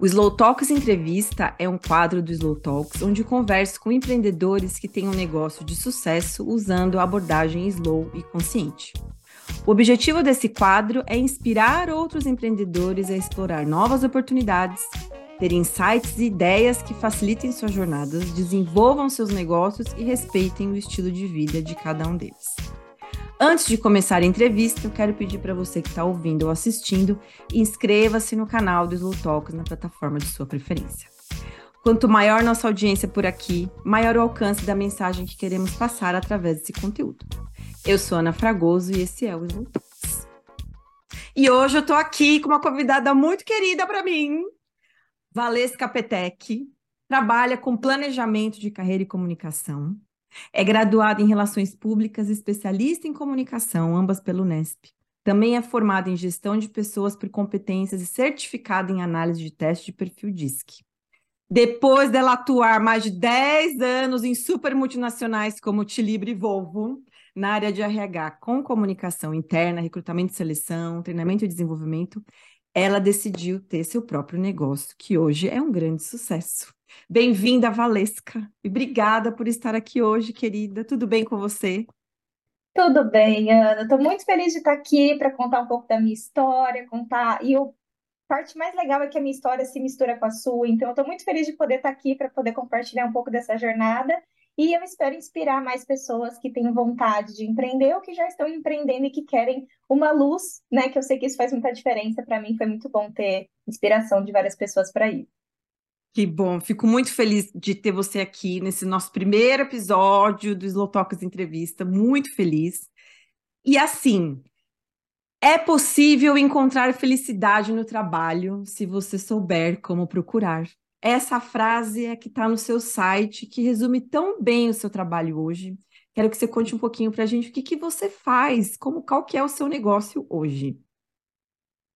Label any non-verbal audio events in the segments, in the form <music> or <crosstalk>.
O Slow Talks Entrevista é um quadro do Slow Talks onde converso com empreendedores que têm um negócio de sucesso usando a abordagem slow e consciente. O objetivo desse quadro é inspirar outros empreendedores a explorar novas oportunidades, ter insights e ideias que facilitem suas jornadas, desenvolvam seus negócios e respeitem o estilo de vida de cada um deles. Antes de começar a entrevista, eu quero pedir para você que está ouvindo ou assistindo, inscreva-se no canal do Slow Talks na plataforma de sua preferência. Quanto maior nossa audiência por aqui, maior o alcance da mensagem que queremos passar através desse conteúdo. Eu sou Ana Fragoso e esse é o Slow Talks. E hoje eu estou aqui com uma convidada muito querida para mim, Valesca Petec, trabalha com planejamento de carreira e comunicação, é graduada em Relações Públicas, especialista em comunicação, ambas pelo Unesp. Também é formada em gestão de pessoas por competências e certificada em análise de teste de perfil DISC. Depois dela atuar mais de 10 anos em super multinacionais como Tilibre e Volvo, na área de RH, com comunicação interna, recrutamento e seleção, treinamento e desenvolvimento, ela decidiu ter seu próprio negócio, que hoje é um grande sucesso. Bem-vinda, Valesca. E obrigada por estar aqui hoje, querida. Tudo bem com você? Tudo bem, Ana. Estou muito feliz de estar aqui para contar um pouco da minha história, contar. E a parte mais legal é que a minha história se mistura com a sua. Então, estou muito feliz de poder estar aqui para poder compartilhar um pouco dessa jornada. E eu espero inspirar mais pessoas que têm vontade de empreender ou que já estão empreendendo e que querem uma luz, né? Que eu sei que isso faz muita diferença. Para mim, foi muito bom ter inspiração de várias pessoas para isso. Que bom, fico muito feliz de ter você aqui nesse nosso primeiro episódio do Slow Talks Entrevista, muito feliz. E assim, é possível encontrar felicidade no trabalho se você souber como procurar. Essa frase é que está no seu site, que resume tão bem o seu trabalho hoje. Quero que você conte um pouquinho para a gente o que, que você faz, como qual que é o seu negócio hoje.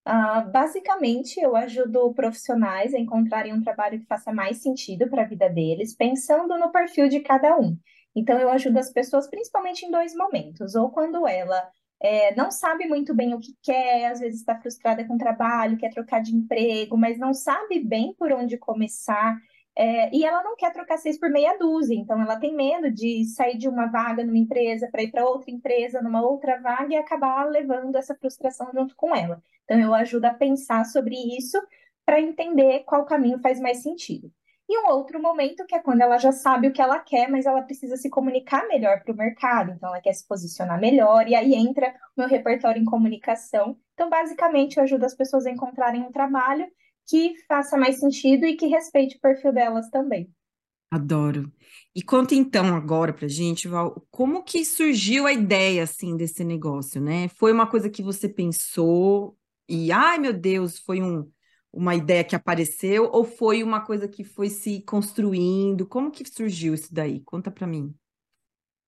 Uh, basicamente, eu ajudo profissionais a encontrarem um trabalho que faça mais sentido para a vida deles, pensando no perfil de cada um. Então, eu ajudo as pessoas principalmente em dois momentos: ou quando ela é, não sabe muito bem o que quer, às vezes está frustrada com o trabalho, quer trocar de emprego, mas não sabe bem por onde começar. É, e ela não quer trocar seis por meia dúzia, então ela tem medo de sair de uma vaga numa empresa para ir para outra empresa, numa outra vaga e acabar levando essa frustração junto com ela. Então eu ajudo a pensar sobre isso para entender qual caminho faz mais sentido. E um outro momento que é quando ela já sabe o que ela quer, mas ela precisa se comunicar melhor para o mercado, então ela quer se posicionar melhor, e aí entra o meu repertório em comunicação. Então, basicamente, eu ajudo as pessoas a encontrarem um trabalho que faça mais sentido e que respeite o perfil delas também. Adoro. E conta então agora pra gente, Val, como que surgiu a ideia assim desse negócio, né? Foi uma coisa que você pensou e ai meu Deus, foi um, uma ideia que apareceu ou foi uma coisa que foi se construindo? Como que surgiu isso daí? Conta para mim.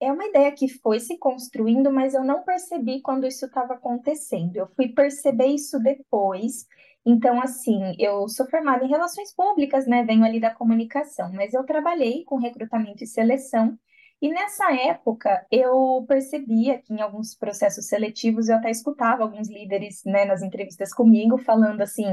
É uma ideia que foi se construindo, mas eu não percebi quando isso estava acontecendo. Eu fui perceber isso depois então, assim, eu sou formada em relações públicas, né? Venho ali da comunicação, mas eu trabalhei com recrutamento e seleção. E nessa época eu percebia que em alguns processos seletivos eu até escutava alguns líderes, né, nas entrevistas comigo falando assim: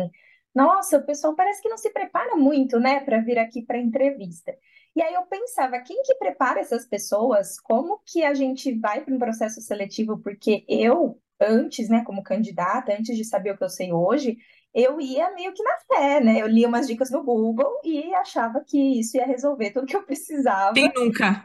"Nossa, o pessoal parece que não se prepara muito, né, para vir aqui para entrevista". E aí eu pensava, quem que prepara essas pessoas? Como que a gente vai para um processo seletivo? Porque eu antes, né, como candidata, antes de saber o que eu sei hoje, eu ia meio que na fé, né? Eu lia umas dicas no Google e achava que isso ia resolver tudo que eu precisava. Quem nunca?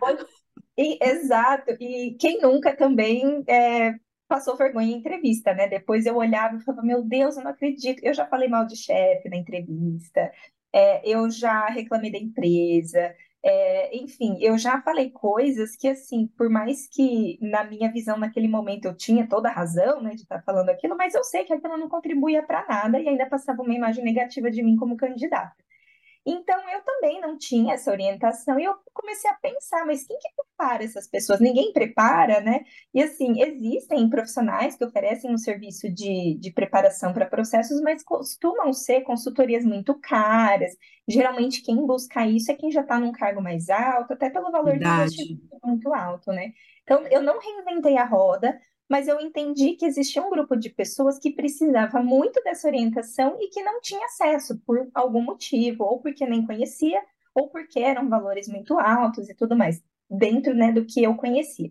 E, exato. E quem nunca também é, passou vergonha em entrevista, né? Depois eu olhava e falava, meu Deus, eu não acredito. Eu já falei mal de chefe na entrevista, é, eu já reclamei da empresa, é, enfim, eu já falei coisas que, assim, por mais que na minha visão naquele momento eu tinha toda a razão, né, de estar falando aquilo, mas eu sei que aquilo não contribuía para nada e ainda passava uma imagem negativa de mim como candidata. Então, eu também não tinha essa orientação e eu comecei a pensar, mas quem que prepara essas pessoas? Ninguém prepara, né? E assim, existem profissionais que oferecem um serviço de, de preparação para processos, mas costumam ser consultorias muito caras. Geralmente, quem busca isso é quem já está num cargo mais alto, até pelo valor Verdade. de investimento muito alto, né? Então, eu não reinventei a roda, mas eu entendi que existia um grupo de pessoas que precisava muito dessa orientação e que não tinha acesso por algum motivo, ou porque nem conhecia, ou porque eram valores muito altos e tudo mais, dentro, né, do que eu conhecia.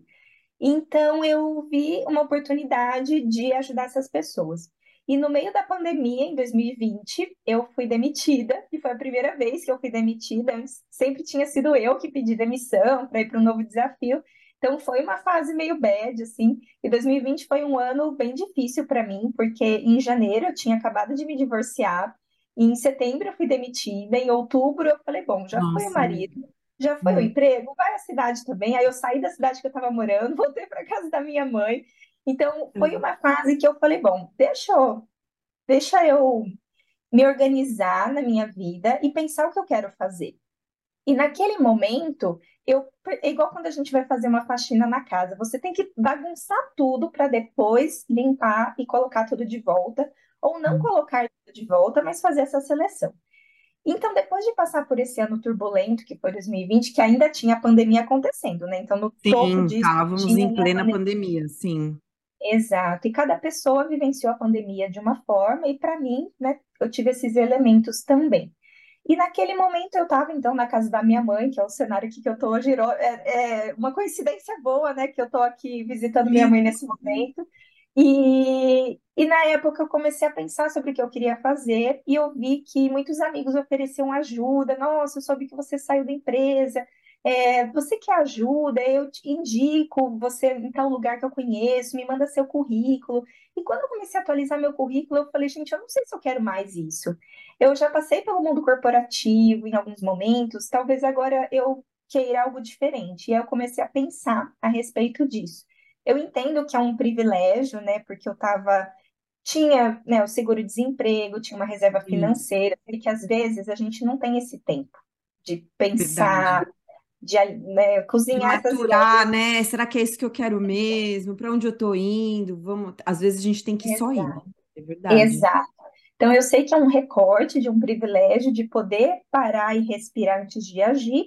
Então, eu vi uma oportunidade de ajudar essas pessoas. E no meio da pandemia, em 2020, eu fui demitida, e foi a primeira vez que eu fui demitida. Sempre tinha sido eu que pedi demissão para ir para um novo desafio. Então foi uma fase meio bad, assim. E 2020 foi um ano bem difícil para mim, porque em janeiro eu tinha acabado de me divorciar, em setembro eu fui demitida, em outubro eu falei, bom, já foi o marido, já foi o emprego, vai à cidade também. Aí eu saí da cidade que eu estava morando, <laughs> voltei para casa da minha mãe. Então foi uma fase que eu falei, bom, deixa eu, deixa eu me organizar na minha vida e pensar o que eu quero fazer. E naquele momento, eu é igual quando a gente vai fazer uma faxina na casa, você tem que bagunçar tudo para depois limpar e colocar tudo de volta, ou não hum. colocar tudo de volta, mas fazer essa seleção. Então, depois de passar por esse ano turbulento, que foi 2020, que ainda tinha a pandemia acontecendo, né? Então, no sim, topo disso. Estávamos em plena pandemia. pandemia, sim. Exato, e cada pessoa vivenciou a pandemia de uma forma, e para mim, né, eu tive esses elementos também. E naquele momento eu estava, então, na casa da minha mãe, que é o cenário que eu estou hoje. É, é, uma coincidência boa, né? Que eu estou aqui visitando minha mãe nesse momento. E, e na época eu comecei a pensar sobre o que eu queria fazer e eu vi que muitos amigos ofereciam ajuda. Nossa, eu soube que você saiu da empresa, é, você quer ajuda? Eu te indico você em tal lugar que eu conheço, me manda seu currículo. E quando eu comecei a atualizar meu currículo, eu falei, gente, eu não sei se eu quero mais isso. Eu já passei pelo mundo corporativo em alguns momentos, talvez agora eu queira algo diferente. E aí eu comecei a pensar a respeito disso. Eu entendo que é um privilégio, né? Porque eu estava tinha né, o seguro-desemprego, tinha uma reserva financeira, e que às vezes a gente não tem esse tempo de pensar, Verdade de né, cozinhar maturar, né? Será que é isso que eu quero mesmo? Para onde eu estou indo? Vamos, às vezes a gente tem que Exato. só ir. É verdade. Exato. Então eu sei que é um recorte de um privilégio de poder parar e respirar antes de agir.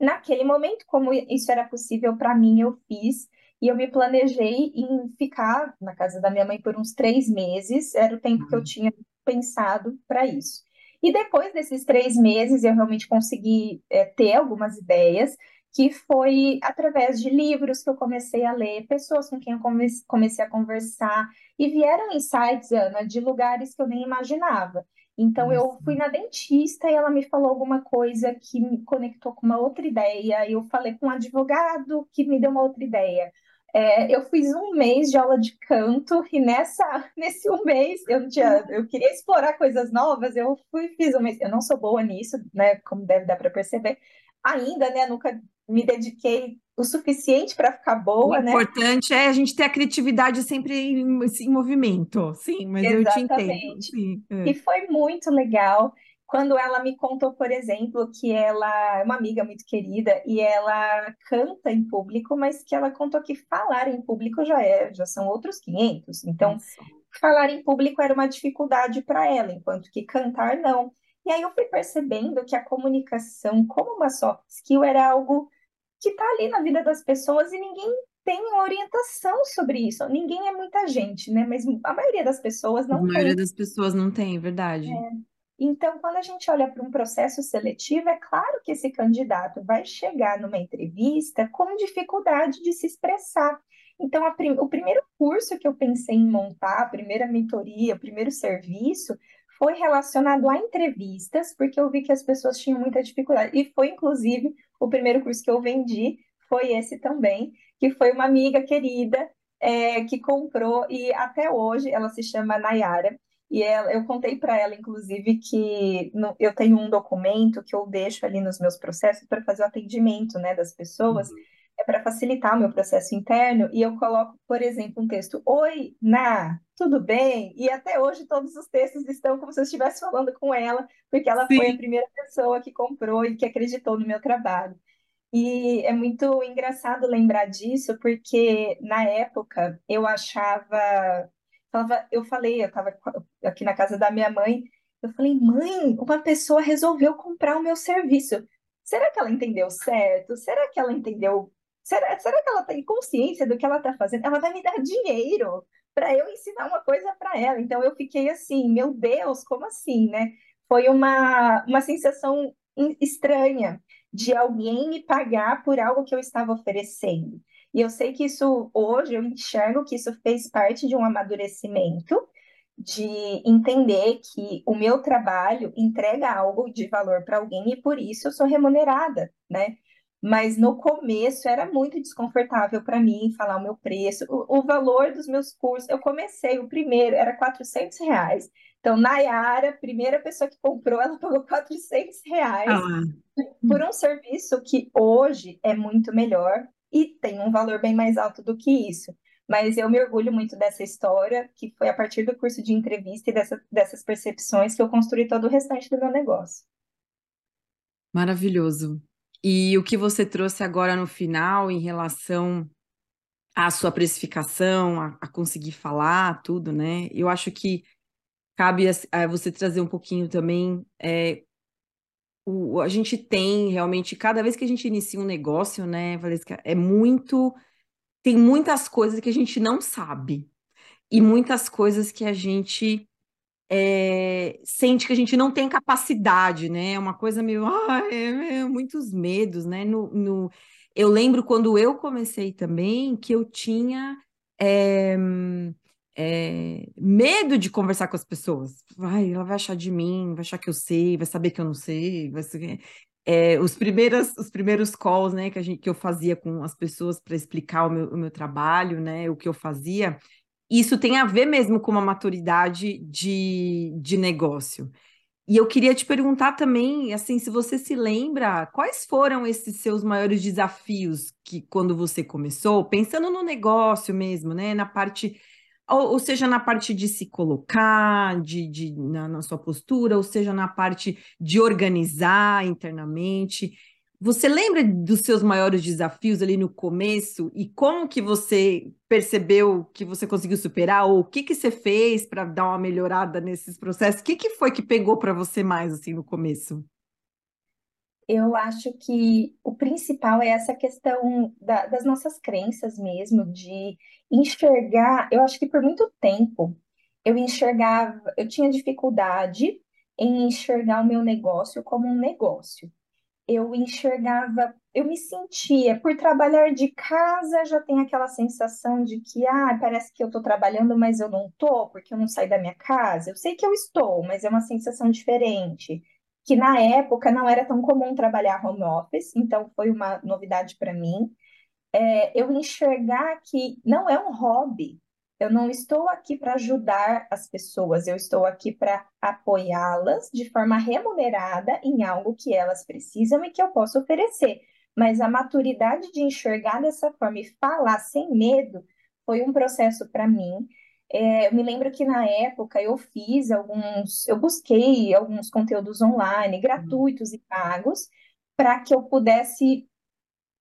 Naquele momento, como isso era possível para mim, eu fiz e eu me planejei em ficar na casa da minha mãe por uns três meses. Era o tempo que eu uhum. tinha pensado para isso. E depois desses três meses, eu realmente consegui é, ter algumas ideias, que foi através de livros que eu comecei a ler, pessoas com quem eu comecei a conversar, e vieram insights, Ana, de lugares que eu nem imaginava. Então, eu fui na dentista e ela me falou alguma coisa que me conectou com uma outra ideia. Eu falei com um advogado que me deu uma outra ideia. É, eu fiz um mês de aula de canto e nessa <laughs> nesse um mês eu tinha eu queria explorar coisas novas eu fui fiz um mês. Eu não sou boa nisso né como deve dar para perceber. Ainda né nunca me dediquei o suficiente para ficar boa o né? importante é a gente ter a criatividade sempre em, em movimento. Sim mas Exatamente. eu te entendo sim, é. e foi muito legal quando ela me contou, por exemplo, que ela é uma amiga muito querida e ela canta em público, mas que ela contou que falar em público já é, já são outros 500. Então, falar em público era uma dificuldade para ela, enquanto que cantar não. E aí eu fui percebendo que a comunicação, como uma soft skill, era algo que está ali na vida das pessoas e ninguém tem orientação sobre isso. Ninguém é muita gente, né? Mas a maioria das pessoas não tem. A maioria das pessoas não tem, é verdade. É. Então, quando a gente olha para um processo seletivo, é claro que esse candidato vai chegar numa entrevista com dificuldade de se expressar. Então, prim o primeiro curso que eu pensei em montar, a primeira mentoria, o primeiro serviço, foi relacionado a entrevistas, porque eu vi que as pessoas tinham muita dificuldade. E foi, inclusive, o primeiro curso que eu vendi, foi esse também, que foi uma amiga querida é, que comprou, e até hoje ela se chama Nayara. E ela, eu contei para ela, inclusive, que no, eu tenho um documento que eu deixo ali nos meus processos para fazer o atendimento né, das pessoas, uhum. é para facilitar o meu processo interno, e eu coloco, por exemplo, um texto: Oi, Na, tudo bem? E até hoje todos os textos estão como se eu estivesse falando com ela, porque ela Sim. foi a primeira pessoa que comprou e que acreditou no meu trabalho. E é muito engraçado lembrar disso, porque na época eu achava Eu falei, eu estava aqui na casa da minha mãe, eu falei, mãe, uma pessoa resolveu comprar o meu serviço. Será que ela entendeu certo? Será que ela entendeu será, será que ela tem consciência do que ela está fazendo? Ela vai me dar dinheiro para eu ensinar uma coisa para ela. Então eu fiquei assim, meu Deus, como assim, né? Foi uma, uma sensação estranha de alguém me pagar por algo que eu estava oferecendo. E eu sei que isso, hoje, eu enxergo que isso fez parte de um amadurecimento, de entender que o meu trabalho entrega algo de valor para alguém e por isso eu sou remunerada, né? Mas no começo era muito desconfortável para mim falar o meu preço, o, o, valor dos meus cursos. Eu comecei, o primeiro era 400 reais. Então, Nayara, primeira pessoa que comprou, ela pagou 400 reais ah. por um serviço que hoje é muito melhor e tem um valor bem mais alto do que isso. Mas eu me orgulho muito dessa história, que foi a partir do curso de entrevista e dessa, dessas percepções que eu construí todo o restante do meu negócio. Maravilhoso. E o que você trouxe agora no final em relação à sua precificação, a, a conseguir falar, tudo, né? Eu acho que cabe a, a você trazer um pouquinho também é, o, a gente tem realmente, cada vez que a gente inicia um negócio, né, Valesca, é muito. Tem muitas coisas que a gente não sabe. E muitas coisas que a gente é, sente que a gente não tem capacidade, né? É uma coisa meio. Ah, é, é, muitos medos, né? No, no, eu lembro quando eu comecei também que eu tinha. É, é, medo de conversar com as pessoas. Vai, ela vai achar de mim, vai achar que eu sei, vai saber que eu não sei. Vai ser... é, os, primeiros, os primeiros calls né, que, a gente, que eu fazia com as pessoas para explicar o meu, o meu trabalho, né, o que eu fazia, isso tem a ver mesmo com uma maturidade de, de negócio. E eu queria te perguntar também, assim, se você se lembra, quais foram esses seus maiores desafios que quando você começou, pensando no negócio mesmo, né, na parte ou, ou seja, na parte de se colocar, de, de na, na sua postura, ou seja, na parte de organizar internamente. Você lembra dos seus maiores desafios ali no começo e como que você percebeu que você conseguiu superar ou o que que você fez para dar uma melhorada nesses processos? O que que foi que pegou para você mais assim no começo? Eu acho que o principal é essa questão da, das nossas crenças mesmo, de enxergar. Eu acho que por muito tempo eu enxergava, eu tinha dificuldade em enxergar o meu negócio como um negócio. Eu enxergava, eu me sentia, por trabalhar de casa, já tem aquela sensação de que, ah, parece que eu estou trabalhando, mas eu não estou, porque eu não saio da minha casa. Eu sei que eu estou, mas é uma sensação diferente que na época não era tão comum trabalhar home office, então foi uma novidade para mim. É, eu enxergar que não é um hobby, eu não estou aqui para ajudar as pessoas, eu estou aqui para apoiá-las de forma remunerada em algo que elas precisam e que eu posso oferecer. Mas a maturidade de enxergar dessa forma e falar sem medo foi um processo para mim é, eu me lembro que na época eu fiz alguns, eu busquei alguns conteúdos online, gratuitos e pagos, para que eu pudesse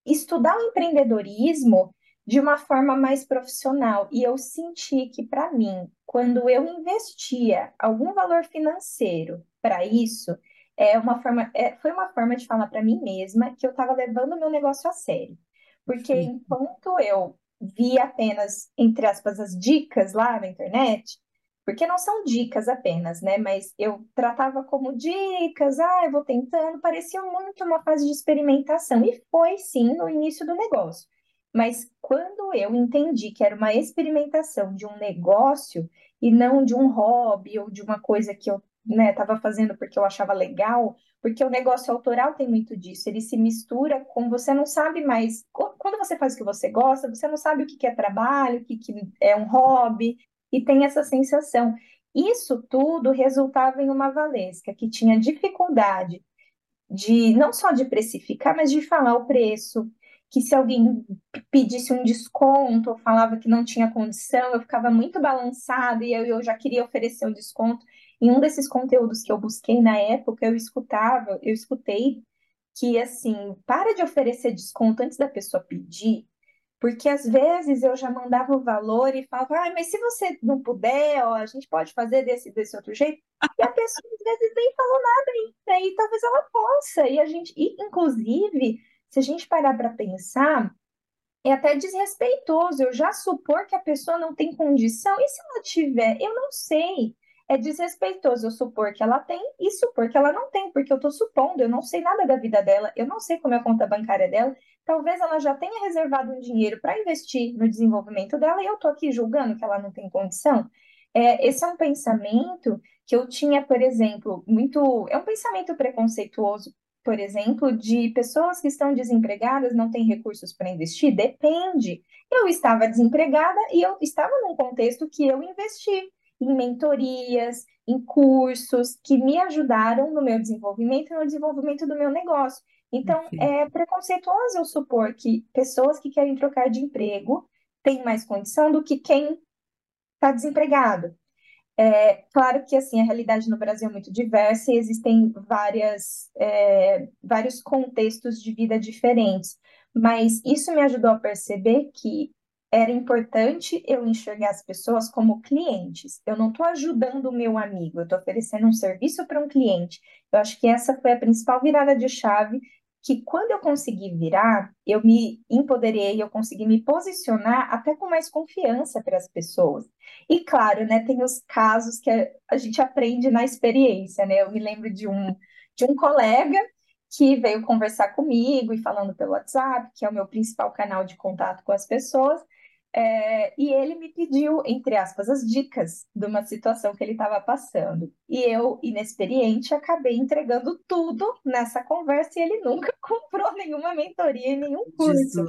estudar o empreendedorismo de uma forma mais profissional. E eu senti que, para mim, quando eu investia algum valor financeiro para isso, é uma forma, é, foi uma forma de falar para mim mesma que eu estava levando o meu negócio a sério. Porque enquanto eu vi apenas, entre aspas, as dicas lá na internet, porque não são dicas apenas, né? Mas eu tratava como dicas, ah, eu vou tentando, parecia muito uma fase de experimentação, e foi sim no início do negócio. Mas quando eu entendi que era uma experimentação de um negócio e não de um hobby ou de uma coisa que eu né, estava fazendo porque eu achava legal, porque o negócio autoral tem muito disso, ele se mistura com você não sabe mais. Quando você faz o que você gosta, você não sabe o que é trabalho, o que é um hobby, e tem essa sensação. Isso tudo resultava em uma Valesca que tinha dificuldade de não só de precificar, mas de falar o preço, que se alguém pedisse um desconto ou falava que não tinha condição, eu ficava muito balançada e eu, eu já queria oferecer um desconto. Em um desses conteúdos que eu busquei na época, eu escutava, eu escutei que assim, para de oferecer desconto antes da pessoa pedir, porque às vezes eu já mandava o valor e falava, ah, mas se você não puder, ó, a gente pode fazer desse, desse outro jeito. E a pessoa às vezes nem falou nada ainda, e talvez ela possa. E a gente, e, inclusive, se a gente parar para pensar, é até desrespeitoso eu já supor que a pessoa não tem condição, e se ela tiver? Eu não sei. É desrespeitoso eu supor que ela tem e supor que ela não tem, porque eu estou supondo, eu não sei nada da vida dela, eu não sei como é a conta bancária dela. Talvez ela já tenha reservado um dinheiro para investir no desenvolvimento dela e eu estou aqui julgando que ela não tem condição. É, esse é um pensamento que eu tinha, por exemplo, muito. É um pensamento preconceituoso por exemplo, de pessoas que estão desempregadas não têm recursos para investir? Depende. Eu estava desempregada e eu estava num contexto que eu investi em mentorias, em cursos que me ajudaram no meu desenvolvimento e no desenvolvimento do meu negócio. Então, é preconceituoso eu supor que pessoas que querem trocar de emprego têm mais condição do que quem está desempregado. É, claro que assim a realidade no Brasil é muito diversa e existem várias, é, vários contextos de vida diferentes, mas isso me ajudou a perceber que era importante eu enxergar as pessoas como clientes. Eu não estou ajudando o meu amigo, eu estou oferecendo um serviço para um cliente. Eu acho que essa foi a principal virada de chave que quando eu consegui virar, eu me empoderei, eu consegui me posicionar até com mais confiança para as pessoas. E claro, né, tem os casos que a gente aprende na experiência, né? Eu me lembro de um de um colega que veio conversar comigo e falando pelo WhatsApp, que é o meu principal canal de contato com as pessoas, é, e ele me pediu, entre aspas, as dicas de uma situação que ele estava passando. E eu, inexperiente, acabei entregando tudo nessa conversa e ele nunca <laughs> comprou nenhuma mentoria e nenhum curso.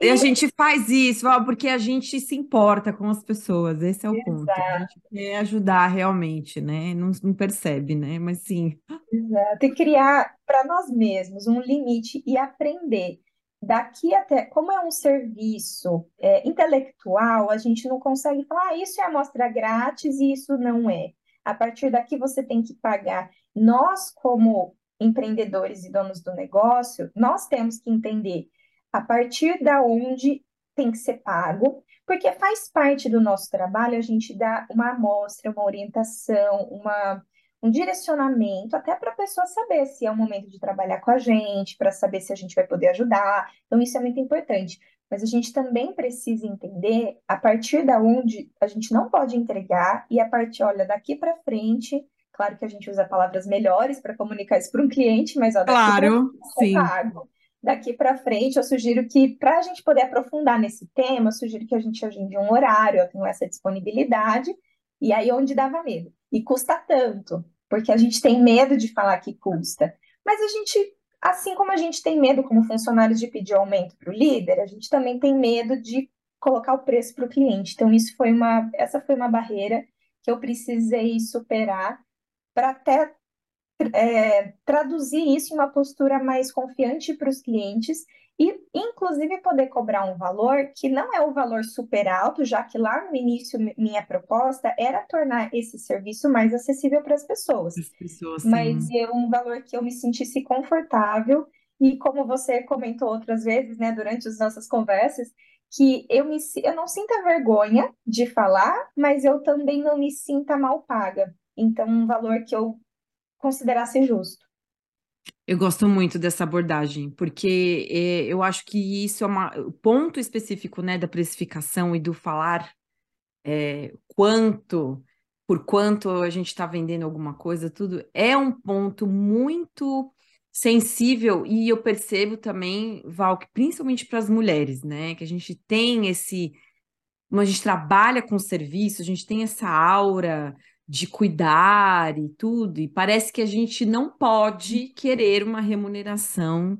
E a gente faz isso porque a gente se importa com as pessoas, esse é o Exato. ponto. A gente quer ajudar realmente, né? Não, não percebe, né? Mas sim. Exato. E criar para nós mesmos um limite e aprender daqui até, como é um serviço é, intelectual, a gente não consegue falar, ah, isso é amostra grátis e isso não é. A partir daqui você tem que pagar. Nós, como empreendedores e donos do negócio, nós temos que entender a partir da onde tem que ser pago, porque faz parte do nosso trabalho a gente dar uma amostra, uma orientação, uma um direcionamento até para a pessoa saber se é o momento de trabalhar com a gente, para saber se a gente vai poder ajudar. Então, isso é muito importante. Mas a gente também precisa entender a partir da onde a gente não pode entregar e a partir, olha, daqui para frente, claro que a gente usa palavras melhores para comunicar isso para um cliente, mas ó, daqui claro, frente, sim. Pago. Daqui para frente, eu sugiro que, para a gente poder aprofundar nesse tema, eu sugiro que a gente agende um horário, eu tenho essa disponibilidade, e aí onde dava medo e custa tanto, porque a gente tem medo de falar que custa. Mas a gente, assim como a gente tem medo como funcionários de pedir aumento para o líder, a gente também tem medo de colocar o preço para o cliente. Então isso foi uma, essa foi uma barreira que eu precisei superar para até é, traduzir isso em uma postura mais confiante para os clientes e, inclusive, poder cobrar um valor que não é o valor super alto, já que lá no início minha proposta era tornar esse serviço mais acessível para as pessoas. As pessoas Mas é um valor que eu me sentisse confortável e como você comentou outras vezes, né, durante as nossas conversas, que eu, me, eu não sinta vergonha de falar, mas eu também não me sinta mal paga. Então, um valor que eu considerasse justo. Eu gosto muito dessa abordagem, porque é, eu acho que isso é uma, o ponto específico né, da precificação e do falar é, quanto, por quanto a gente está vendendo alguma coisa, tudo, é um ponto muito sensível e eu percebo também, Val, que principalmente para as mulheres, né, que a gente tem esse, a gente trabalha com serviço, a gente tem essa aura de cuidar e tudo, e parece que a gente não pode querer uma remuneração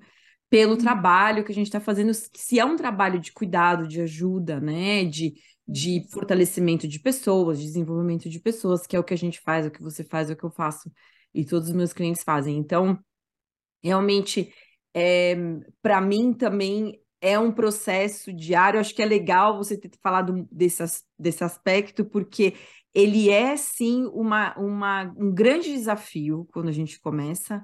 pelo uhum. trabalho que a gente está fazendo, se é um trabalho de cuidado, de ajuda, né, de, de uhum. fortalecimento de pessoas, desenvolvimento de pessoas, que é o que a gente faz, é o que você faz, é o que eu faço e todos os meus clientes fazem. Então, realmente, é, para mim também é um processo diário. Acho que é legal você ter falado desse, desse aspecto, porque ele é sim uma, uma, um grande desafio quando a gente começa,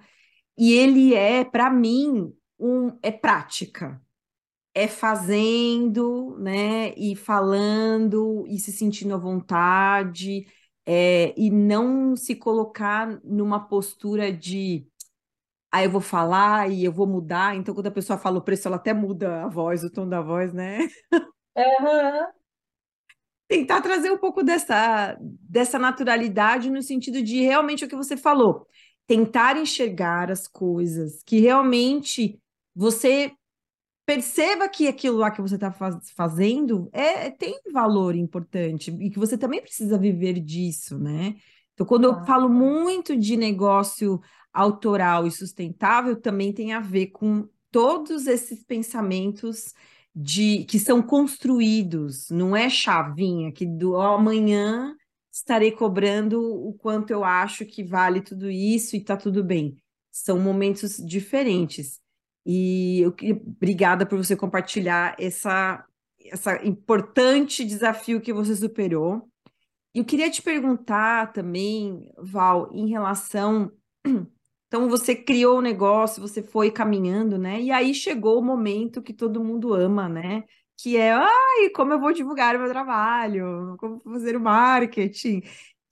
e ele é, para mim, um, é prática. É fazendo, né, e falando, e se sentindo à vontade, é, e não se colocar numa postura de aí eu vou falar e eu vou mudar. Então, quando a pessoa fala o preço, ela até muda a voz, o tom da voz, né? Uhum. Tentar trazer um pouco dessa, dessa naturalidade no sentido de realmente o que você falou. Tentar enxergar as coisas que realmente você perceba que aquilo lá que você está faz, fazendo é, tem valor importante e que você também precisa viver disso, né? Então, quando eu falo muito de negócio autoral e sustentável, também tem a ver com todos esses pensamentos de que são construídos, não é chavinha que do amanhã estarei cobrando o quanto eu acho que vale tudo isso e está tudo bem. São momentos diferentes. E eu obrigada por você compartilhar essa, essa importante desafio que você superou. Eu queria te perguntar também, Val, em relação. Então, você criou o negócio, você foi caminhando, né? E aí chegou o momento que todo mundo ama, né? Que é, ai, como eu vou divulgar o meu trabalho, como fazer o marketing,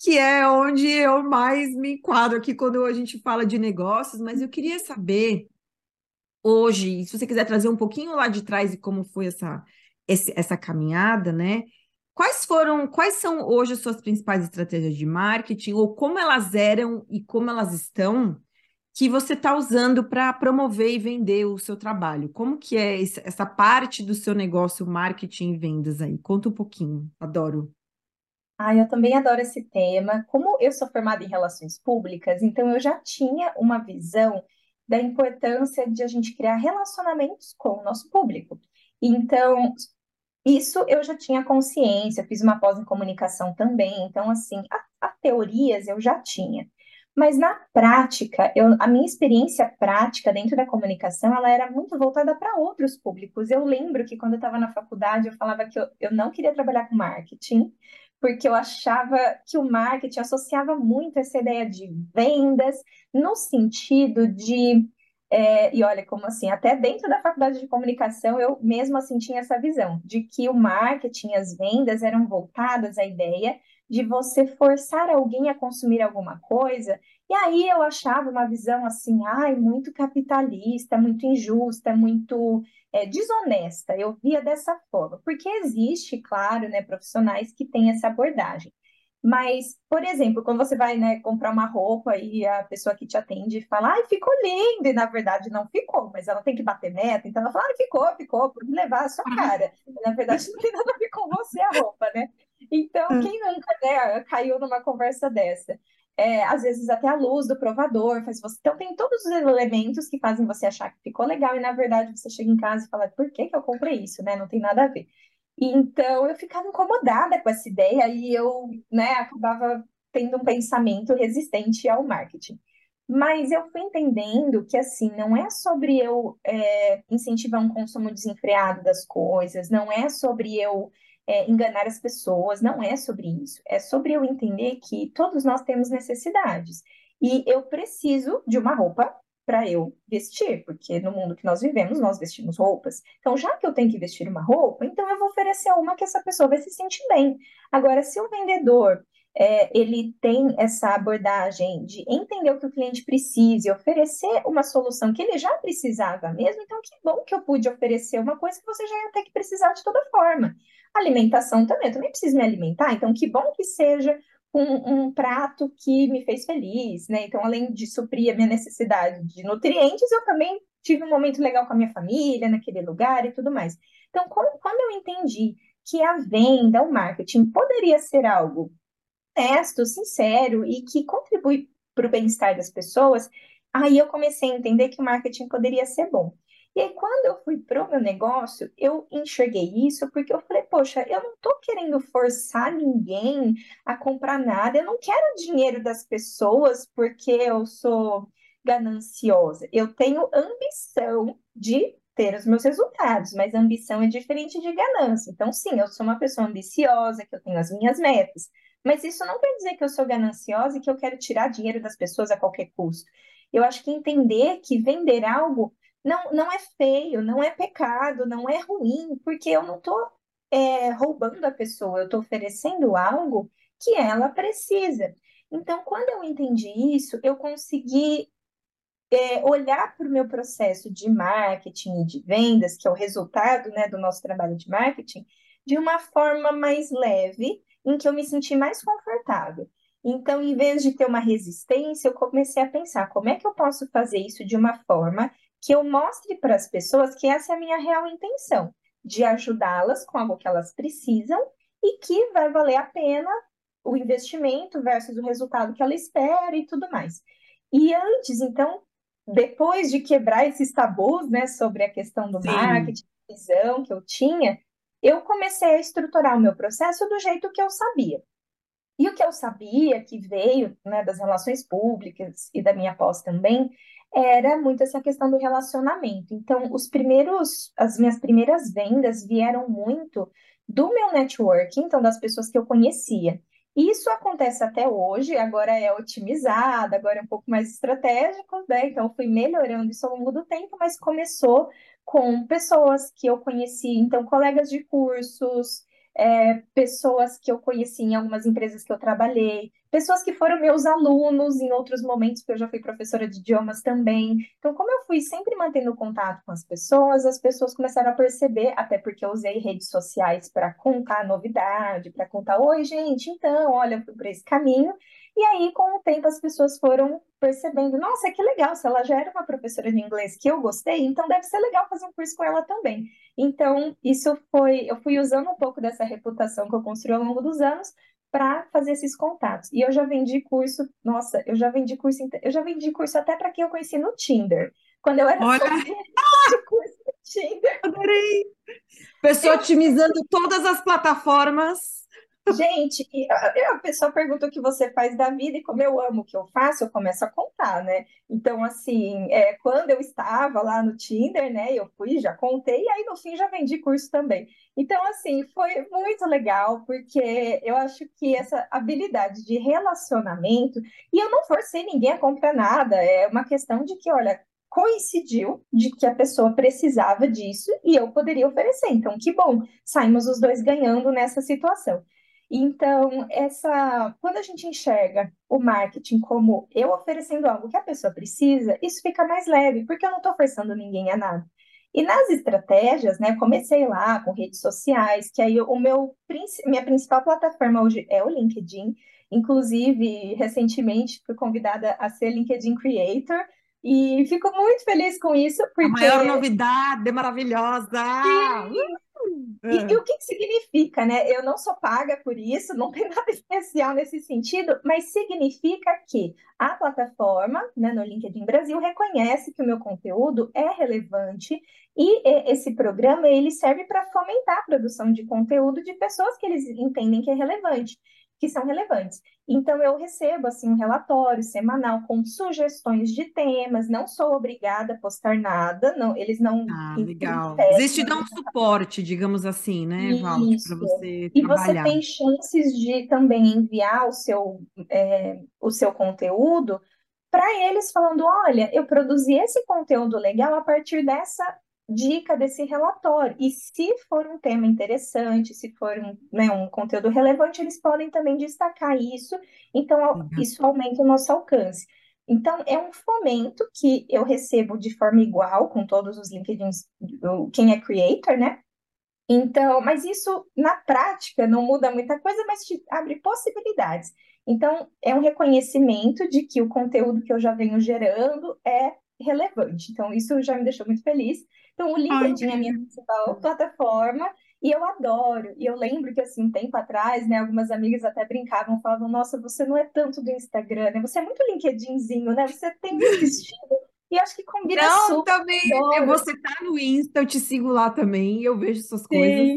que é onde eu mais me enquadro aqui quando a gente fala de negócios, mas eu queria saber hoje, se você quiser trazer um pouquinho lá de trás e como foi essa, esse, essa caminhada, né? Quais foram, quais são hoje as suas principais estratégias de marketing, ou como elas eram e como elas estão, que você está usando para promover e vender o seu trabalho? Como que é essa parte do seu negócio, marketing e vendas aí? Conta um pouquinho, adoro. Ah, eu também adoro esse tema. Como eu sou formada em relações públicas, então eu já tinha uma visão da importância de a gente criar relacionamentos com o nosso público. Então, isso eu já tinha consciência, fiz uma pós em comunicação também, então, assim, a, a teorias eu já tinha. Mas na prática, eu, a minha experiência prática dentro da comunicação, ela era muito voltada para outros públicos. Eu lembro que quando eu estava na faculdade, eu falava que eu, eu não queria trabalhar com marketing, porque eu achava que o marketing associava muito essa ideia de vendas, no sentido de. É, e olha, como assim, até dentro da faculdade de comunicação, eu mesmo assim tinha essa visão de que o marketing, as vendas eram voltadas à ideia de você forçar alguém a consumir alguma coisa, e aí eu achava uma visão assim, ai, muito capitalista, muito injusta, muito é, desonesta. Eu via dessa forma, porque existe, claro, né, profissionais que têm essa abordagem. Mas, por exemplo, quando você vai, né, comprar uma roupa e a pessoa que te atende fala, ai, ficou lindo, e na verdade não ficou, mas ela tem que bater meta, então ela fala, ficou, ficou, por levar a sua uhum. cara. na verdade não tem nada a ver com você a roupa, né? Então, hum. quem nunca né, caiu numa conversa dessa? É, às vezes até a luz do provador faz você. Então, tem todos os elementos que fazem você achar que ficou legal, e na verdade você chega em casa e fala, por que, que eu comprei isso, né? Não tem nada a ver. Então, eu ficava incomodada com essa ideia e eu, né, acabava tendo um pensamento resistente ao marketing. Mas eu fui entendendo que, assim, não é sobre eu é, incentivar um consumo desenfreado das coisas, não é sobre eu é, enganar as pessoas, não é sobre isso. É sobre eu entender que todos nós temos necessidades. E eu preciso de uma roupa para eu vestir, porque no mundo que nós vivemos, nós vestimos roupas. Então, já que eu tenho que vestir uma roupa, então eu vou oferecer uma que essa pessoa vai se sentir bem. Agora, se o vendedor é, ele tem essa abordagem de entender o que o cliente precisa e oferecer uma solução que ele já precisava mesmo, então que bom que eu pude oferecer uma coisa que você já ia ter que precisar de toda forma. Alimentação também, eu também preciso me alimentar, então que bom que seja um, um, prato que me fez feliz, né? Então, além de suprir a minha necessidade de nutrientes, eu também tive um momento legal com a minha família, naquele lugar e tudo mais. Então, quando eu entendi que a venda, o marketing poderia ser algo honesto, sincero e que contribui para o bem-estar das pessoas, aí eu comecei a entender que o marketing poderia ser bom. E aí, quando eu fui para o meu negócio, eu enxerguei isso porque eu poxa, eu não estou querendo forçar ninguém a comprar nada, eu não quero dinheiro das pessoas porque eu sou gananciosa. Eu tenho ambição de ter os meus resultados, mas ambição é diferente de ganância. Então, sim, eu sou uma pessoa ambiciosa, que eu tenho as minhas metas, mas isso não quer dizer que eu sou gananciosa e que eu quero tirar dinheiro das pessoas a qualquer custo. Eu acho que entender que vender algo não, não é feio, não é pecado, não é ruim, porque eu não estou é, roubando a pessoa, eu estou oferecendo algo que ela precisa. Então, quando eu entendi isso, eu consegui é, olhar para o meu processo de marketing e de vendas, que é o resultado, né, do nosso trabalho de marketing, de uma forma mais leve, em que eu me senti mais confortável. Então, em vez de ter uma resistência, eu comecei a pensar como é que eu posso fazer isso de uma forma que eu mostre para as pessoas que essa é a minha real intenção, de ajudá-las com algo que elas precisam e que vai valer a pena o investimento versus o resultado que ela espera e tudo mais. E antes, então, depois de quebrar esses tabus, né, sobre a questão do Sim. marketing, visão que eu tinha, eu comecei a estruturar o meu processo do jeito que eu sabia. E o que eu sabia, que veio né, das relações públicas e da minha pós também, era muito essa questão do relacionamento. Então, os primeiros, as minhas primeiras vendas vieram muito do meu networking, então das pessoas que eu conhecia. Isso acontece até hoje, agora é otimizado, agora é um pouco mais estratégico, né? Então, fui melhorando isso ao longo do tempo, mas começou com pessoas que eu conheci, então, colegas de cursos, é, pessoas que eu conheci em algumas empresas que eu trabalhei, pessoas que foram meus alunos em outros momentos, porque eu já fui professora de idiomas também. Então, como eu fui sempre mantendo contato com as pessoas, as pessoas começaram a perceber, até porque eu usei redes sociais para contar novidade, para contar: oi, gente, então, olha, eu fui por esse caminho. E aí, com o tempo, as pessoas foram percebendo: nossa, que legal, se ela já era uma professora de inglês que eu gostei, então deve ser legal fazer um curso com ela também. Então, isso foi, eu fui usando um pouco dessa reputação que eu construí ao longo dos anos para fazer esses contatos. E eu já vendi curso, nossa, eu já vendi curso, eu já vendi curso até para quem eu conheci no Tinder. Quando eu era Olha, de <laughs> curso no Tinder. Adorei. Pessoa eu... otimizando todas as plataformas Gente, a, a pessoa pergunta o que você faz da vida e como eu amo o que eu faço, eu começo a contar, né? Então, assim, é, quando eu estava lá no Tinder, né, eu fui, já contei, e aí no fim já vendi curso também. Então, assim, foi muito legal, porque eu acho que essa habilidade de relacionamento, e eu não forcei ninguém a comprar nada, é uma questão de que, olha, coincidiu de que a pessoa precisava disso e eu poderia oferecer. Então, que bom, saímos os dois ganhando nessa situação. Então, essa, quando a gente enxerga o marketing como eu oferecendo algo que a pessoa precisa, isso fica mais leve, porque eu não estou forçando ninguém a nada. E nas estratégias, né, comecei lá com redes sociais, que aí o meu minha principal plataforma hoje é o LinkedIn. Inclusive, recentemente fui convidada a ser LinkedIn Creator, e fico muito feliz com isso, porque... A maior novidade, maravilhosa! Sim, e, e, o que, que significa, né? Eu não sou paga por isso, <laughs> não tem nada especial nesse sentido, mas significa que a plataforma, né, no LinkedIn Brasil, reconhece que o meu conteúdo é relevante e esse programa ele serve para fomentar a produção de conteúdo de pessoas que eles entendem que é relevante que são relevantes. Então, eu recebo assim um relatório semanal com sugestões de temas, não sou obrigada a postar nada, não, eles não. Ah, legal. Existe dar um suporte, digamos assim, né, Valde, para você E trabalhar. você tem chances de também enviar o seu, é, o seu conteúdo para eles falando: olha, eu produzi esse conteúdo legal a partir dessa dica desse relatório. E se for um tema interessante, se for um, né, um conteúdo relevante, eles podem também destacar isso, então uhum. isso aumenta o nosso alcance. Então, é um fomento que eu recebo de forma igual com todos os LinkedIns, quem é creator, né? Então, mas isso na prática não muda muita coisa, mas te abre possibilidades. Então, é um reconhecimento de que o conteúdo que eu já venho gerando é relevante. Então, isso já me deixou muito feliz. Então, o LinkedIn é a minha principal plataforma e eu adoro. E eu lembro que, assim, um tempo atrás, né, algumas amigas até brincavam, falavam: Nossa, você não é tanto do Instagram, né? Você é muito LinkedInzinho, né? Você tem muito <laughs> estilo. E acho que combina não, super. também. Adoro. Você tá no Insta, eu te sigo lá também, eu vejo suas Sim. coisas.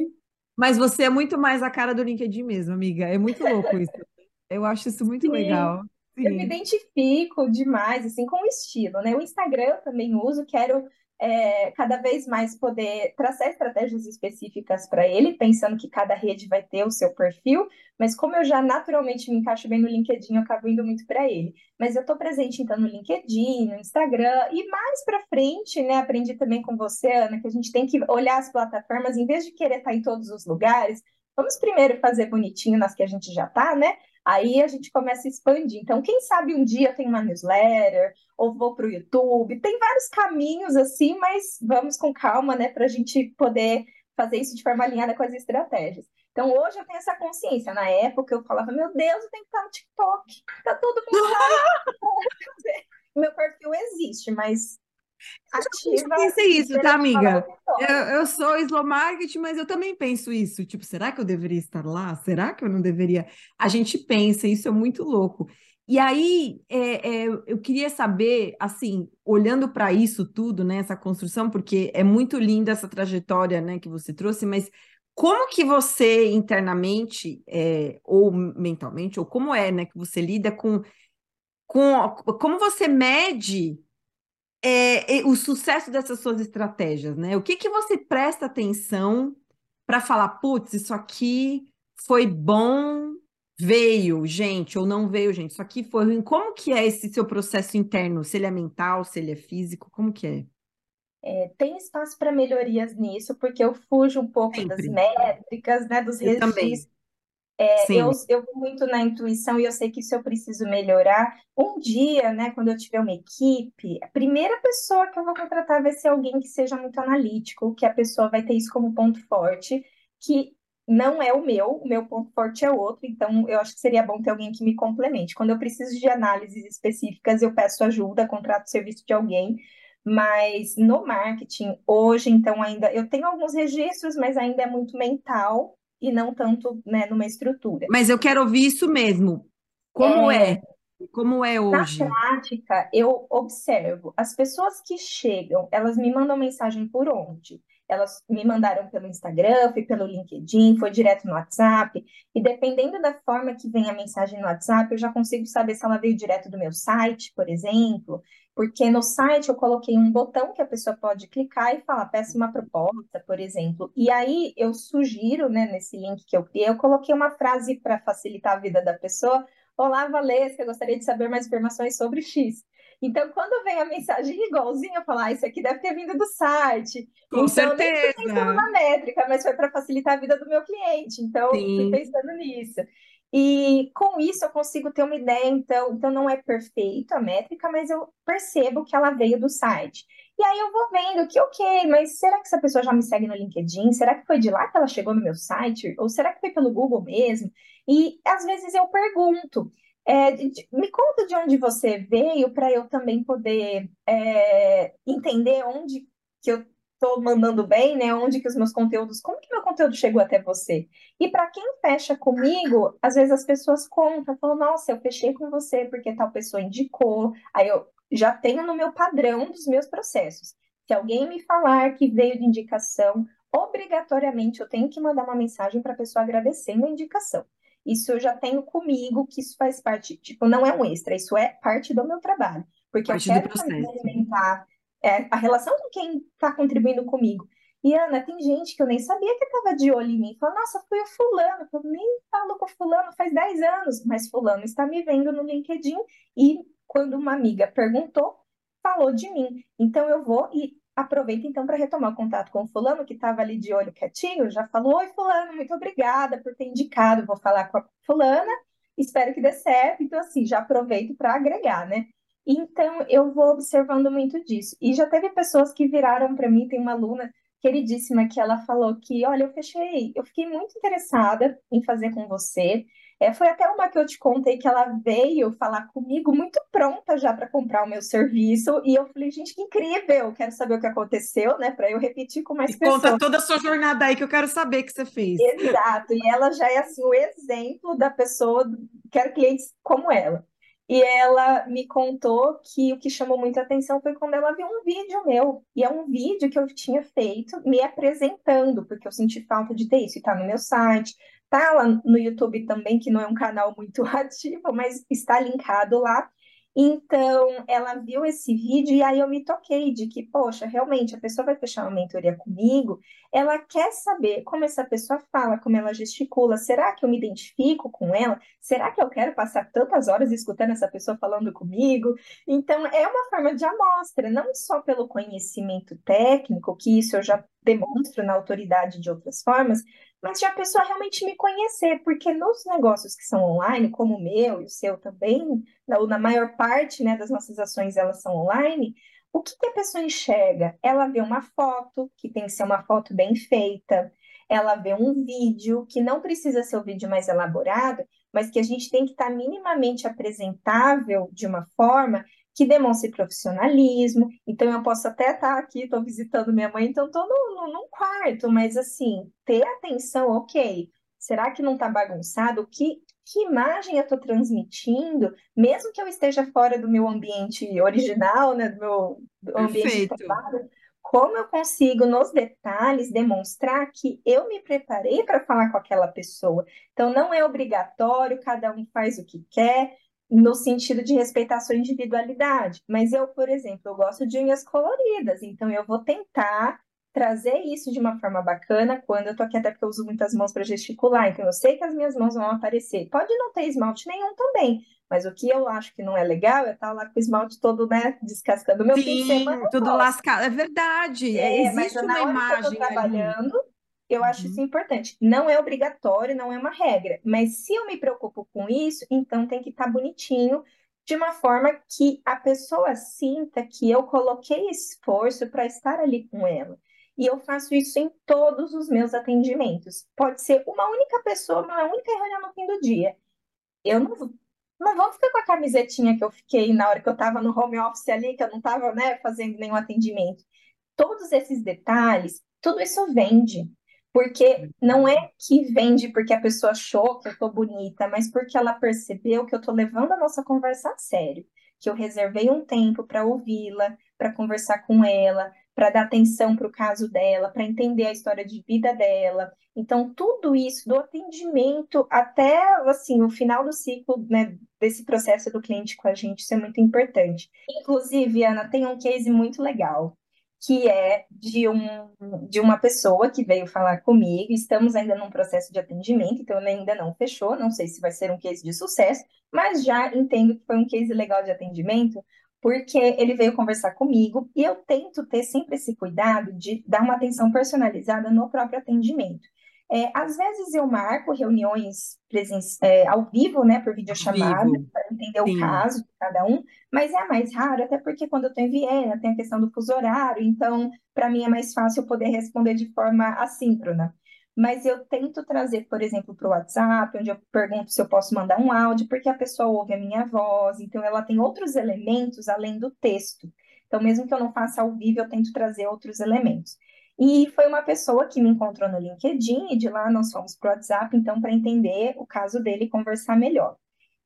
Mas você é muito mais a cara do LinkedIn mesmo, amiga. É muito louco isso. Eu acho isso muito Sim. legal. Sim. Eu me identifico demais, assim, com o estilo, né? O Instagram eu também uso, quero é, cada vez mais poder traçar estratégias específicas para ele, pensando que cada rede vai ter o seu perfil, mas como eu já naturalmente me encaixo bem no LinkedIn, eu acabo indo muito para ele. Mas eu estou presente então no LinkedIn, no Instagram e mais para frente, né? Aprendi também com você, Ana, que a gente tem que olhar as plataformas, em vez de querer estar em todos os lugares, vamos primeiro fazer bonitinho nas que a gente já está, né? Aí a gente começa a expandir. Então, quem sabe um dia tem uma newsletter, ou vou para o YouTube. Tem vários caminhos assim, mas vamos com calma, né, para a gente poder fazer isso de forma alinhada com as estratégias. Então, hoje eu tenho essa consciência. Na época, eu falava, meu Deus, eu tenho que estar no TikTok. Tá todo mundo lá. <laughs> <laughs> meu perfil existe, mas ativa. Eu pensei isso, tá, amiga? Eu, eu sou slow marketing, mas eu também penso isso. Tipo, será que eu deveria estar lá? Será que eu não deveria? A gente pensa, isso é muito louco. E aí, é, é, eu queria saber, assim, olhando para isso tudo, né, essa construção, porque é muito linda essa trajetória, né, que você trouxe, mas como que você internamente, é, ou mentalmente, ou como é, né, que você lida com, com como você mede é, o sucesso dessas suas estratégias, né? O que que você presta atenção para falar, putz, isso aqui foi bom, veio, gente, ou não veio, gente, isso aqui foi ruim. Como que é esse seu processo interno? Se ele é mental, se ele é físico, como que é? É, tem espaço para melhorias nisso, porque eu fujo um pouco Sempre. das métricas, né, dos eu registros. É, eu, eu vou muito na intuição e eu sei que isso eu preciso melhorar. Um dia, né, quando eu tiver uma equipe, a primeira pessoa que eu vou contratar vai ser alguém que seja muito analítico, que a pessoa vai ter isso como ponto forte, que não é o meu, o meu ponto forte é outro, então eu acho que seria bom ter alguém que me complemente. Quando eu preciso de análises específicas, eu peço ajuda, contrato serviço de alguém, mas no marketing, hoje, então, ainda eu tenho alguns registros, mas ainda é muito mental e não tanto né, numa estrutura. Mas eu quero ouvir isso mesmo. Como é? é? Como é hoje? Na prática, eu observo as pessoas que chegam, elas me mandam mensagem por onde? Elas me mandaram pelo Instagram, foi pelo LinkedIn, foi direto no WhatsApp. E dependendo da forma que vem a mensagem no WhatsApp, eu já consigo saber se ela veio direto do meu site, por exemplo. Porque no site eu coloquei um botão que a pessoa pode clicar e falar, peça uma proposta, por exemplo. E aí eu sugiro, né, nesse link que eu criei, eu coloquei uma frase para facilitar a vida da pessoa. Olá, Valesca, gostaria de saber mais informações sobre X. Então, quando vem a mensagem igualzinha, eu falo, ah, isso aqui deve ter vindo do site. Com então, certeza. Nem pensando na métrica, mas foi para facilitar a vida do meu cliente. Então, Sim. fui pensando nisso. E com isso eu consigo ter uma ideia, então, então não é perfeito a métrica, mas eu percebo que ela veio do site. E aí eu vou vendo que, ok, mas será que essa pessoa já me segue no LinkedIn? Será que foi de lá que ela chegou no meu site? Ou será que foi pelo Google mesmo? E às vezes eu pergunto. É, me conta de onde você veio para eu também poder é, entender onde que eu estou mandando bem, né? Onde que os meus conteúdos, como que meu conteúdo chegou até você? E para quem fecha comigo, às vezes as pessoas contam, falam, nossa, eu fechei com você porque tal pessoa indicou. Aí eu já tenho no meu padrão dos meus processos. Se alguém me falar que veio de indicação, obrigatoriamente eu tenho que mandar uma mensagem para a pessoa agradecendo a indicação. Isso eu já tenho comigo, que isso faz parte, tipo, não é um extra, isso é parte do meu trabalho. Porque parte eu quero alimentar é, a relação com quem está contribuindo comigo. E, Ana, tem gente que eu nem sabia que estava de olho em mim. Fala, nossa, foi o fulano. Eu nem falo com o fulano faz 10 anos, mas fulano está me vendo no LinkedIn e quando uma amiga perguntou, falou de mim. Então eu vou e aproveito então para retomar o contato com o fulano que estava ali de olho quietinho, já falou: "Oi, fulano, muito obrigada por ter indicado, vou falar com a fulana, espero que dê certo". Então assim, já aproveito para agregar, né? Então eu vou observando muito disso. E já teve pessoas que viraram para mim, tem uma aluna queridíssima que ela falou que, olha, eu fechei, eu fiquei muito interessada em fazer com você. É, foi até uma que eu te contei que ela veio falar comigo muito pronta já para comprar o meu serviço e eu falei, gente, que incrível! Quero saber o que aconteceu, né? Para eu repetir com mais e pessoas. Conta toda a sua jornada aí que eu quero saber que você fez. Exato. E ela já é assim o exemplo da pessoa. Quero clientes como ela. E ela me contou que o que chamou muita atenção foi quando ela viu um vídeo meu. E é um vídeo que eu tinha feito me apresentando, porque eu senti falta de ter isso. E tá no meu site, tá lá no YouTube também, que não é um canal muito <laughs> ativo, mas está linkado lá. Então, ela viu esse vídeo e aí eu me toquei de que, poxa, realmente a pessoa vai fechar uma mentoria comigo, ela quer saber como essa pessoa fala, como ela gesticula, será que eu me identifico com ela? Será que eu quero passar tantas horas escutando essa pessoa falando comigo? Então, é uma forma de amostra, não só pelo conhecimento técnico, que isso eu já demonstro na autoridade de outras formas, mas de a pessoa realmente me conhecer, porque nos negócios que são online, como o meu e o seu também, na, na maior parte, né, das nossas ações elas são online, o que, que a pessoa enxerga? Ela vê uma foto, que tem que ser uma foto bem feita, ela vê um vídeo, que não precisa ser o vídeo mais elaborado, mas que a gente tem que estar minimamente apresentável de uma forma que demonstre profissionalismo. Então, eu posso até estar aqui, estou visitando minha mãe, então estou no, num quarto, mas assim, ter atenção, ok. Será que não está bagunçado? Que, que imagem eu estou transmitindo, mesmo que eu esteja fora do meu ambiente original, né, do meu ambiente Perfeito. de trabalho, como eu consigo, nos detalhes, demonstrar que eu me preparei para falar com aquela pessoa. Então, não é obrigatório, cada um faz o que quer, no sentido de respeitar a sua individualidade. Mas eu, por exemplo, eu gosto de unhas coloridas, então eu vou tentar trazer isso de uma forma bacana quando eu tô aqui, até porque eu uso muitas mãos para gesticular, então eu sei que as minhas mãos vão aparecer. Pode não ter esmalte nenhum também, mas o que eu acho que não é legal é estar tá lá com o esmalte todo, né, descascando. Meu Sim, tudo lascado. É verdade, é, é existe uma imagem. Que eu tô trabalhando, eu acho uhum. isso importante. Não é obrigatório, não é uma regra, mas se eu me preocupo com isso, então tem que estar tá bonitinho, de uma forma que a pessoa sinta que eu coloquei esforço para estar ali com ela. E eu faço isso em todos os meus atendimentos. Pode ser uma única pessoa, uma única reunião no fim do dia. Eu não, não vou ficar com a camisetinha que eu fiquei na hora que eu estava no home office ali, que eu não estava né, fazendo nenhum atendimento. Todos esses detalhes, tudo isso vende. Porque não é que vende porque a pessoa achou que eu tô bonita, mas porque ela percebeu que eu tô levando a nossa conversa a sério, que eu reservei um tempo para ouvi-la, para conversar com ela, para dar atenção para o caso dela, para entender a história de vida dela. Então, tudo isso, do atendimento até assim, o final do ciclo né, desse processo do cliente com a gente, isso é muito importante. Inclusive, Ana, tem um case muito legal que é de, um, de uma pessoa que veio falar comigo. Estamos ainda num processo de atendimento, então ainda não fechou. Não sei se vai ser um case de sucesso, mas já entendo que foi um case legal de atendimento, porque ele veio conversar comigo e eu tento ter sempre esse cuidado de dar uma atenção personalizada no próprio atendimento. É, às vezes eu marco reuniões é, ao vivo, né, por videochamada, para entender Sim. o caso de cada um, mas é mais raro, até porque quando eu estou em Viena, tem a questão do fuso horário, então para mim é mais fácil poder responder de forma assíncrona. Mas eu tento trazer, por exemplo, para o WhatsApp, onde eu pergunto se eu posso mandar um áudio, porque a pessoa ouve a minha voz, então ela tem outros elementos além do texto. Então, mesmo que eu não faça ao vivo, eu tento trazer outros elementos. E foi uma pessoa que me encontrou no LinkedIn e de lá nós fomos para o WhatsApp, então, para entender o caso dele e conversar melhor.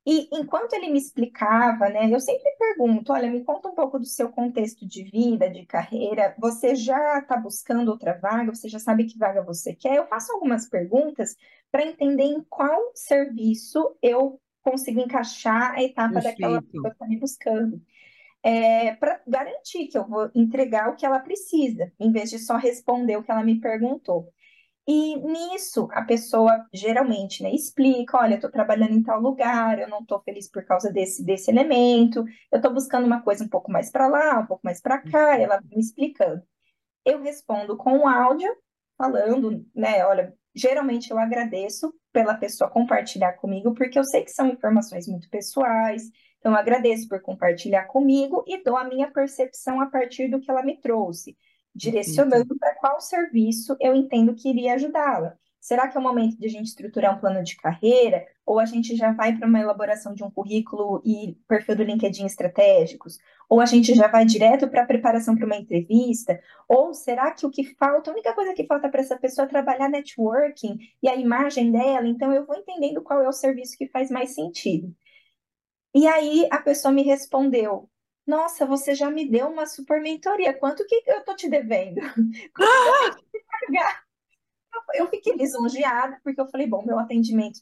E enquanto ele me explicava, né, eu sempre pergunto: olha, me conta um pouco do seu contexto de vida, de carreira. Você já está buscando outra vaga? Você já sabe que vaga você quer? Eu faço algumas perguntas para entender em qual serviço eu consigo encaixar a etapa Perfeito. daquela pessoa que está me buscando é, para garantir que eu vou entregar o que ela precisa, em vez de só responder o que ela me perguntou. E nisso, a pessoa geralmente né, explica: olha, eu estou trabalhando em tal lugar, eu não estou feliz por causa desse, desse elemento, eu estou buscando uma coisa um pouco mais para lá, um pouco mais para cá, ela me explicando. Eu respondo com o áudio, falando, né? Olha, geralmente eu agradeço pela pessoa compartilhar comigo, porque eu sei que são informações muito pessoais, então, agradeço por compartilhar comigo e dou a minha percepção a partir do que ela me trouxe, direcionando para qual serviço eu entendo que iria ajudá-la. Será que é o momento de a gente estruturar um plano de carreira? Ou a gente já vai para uma elaboração de um currículo e perfil do LinkedIn estratégicos? Ou a gente já vai direto para a preparação para uma entrevista? Ou será que o que falta, a única coisa que falta para essa pessoa é trabalhar networking e a imagem dela? Então, eu vou entendendo qual é o serviço que faz mais sentido. E aí a pessoa me respondeu: Nossa, você já me deu uma super mentoria, quanto que eu tô te devendo? <laughs> Quanto que eu pagar? Eu fiquei lisonjeada, porque eu falei: Bom, meu atendimento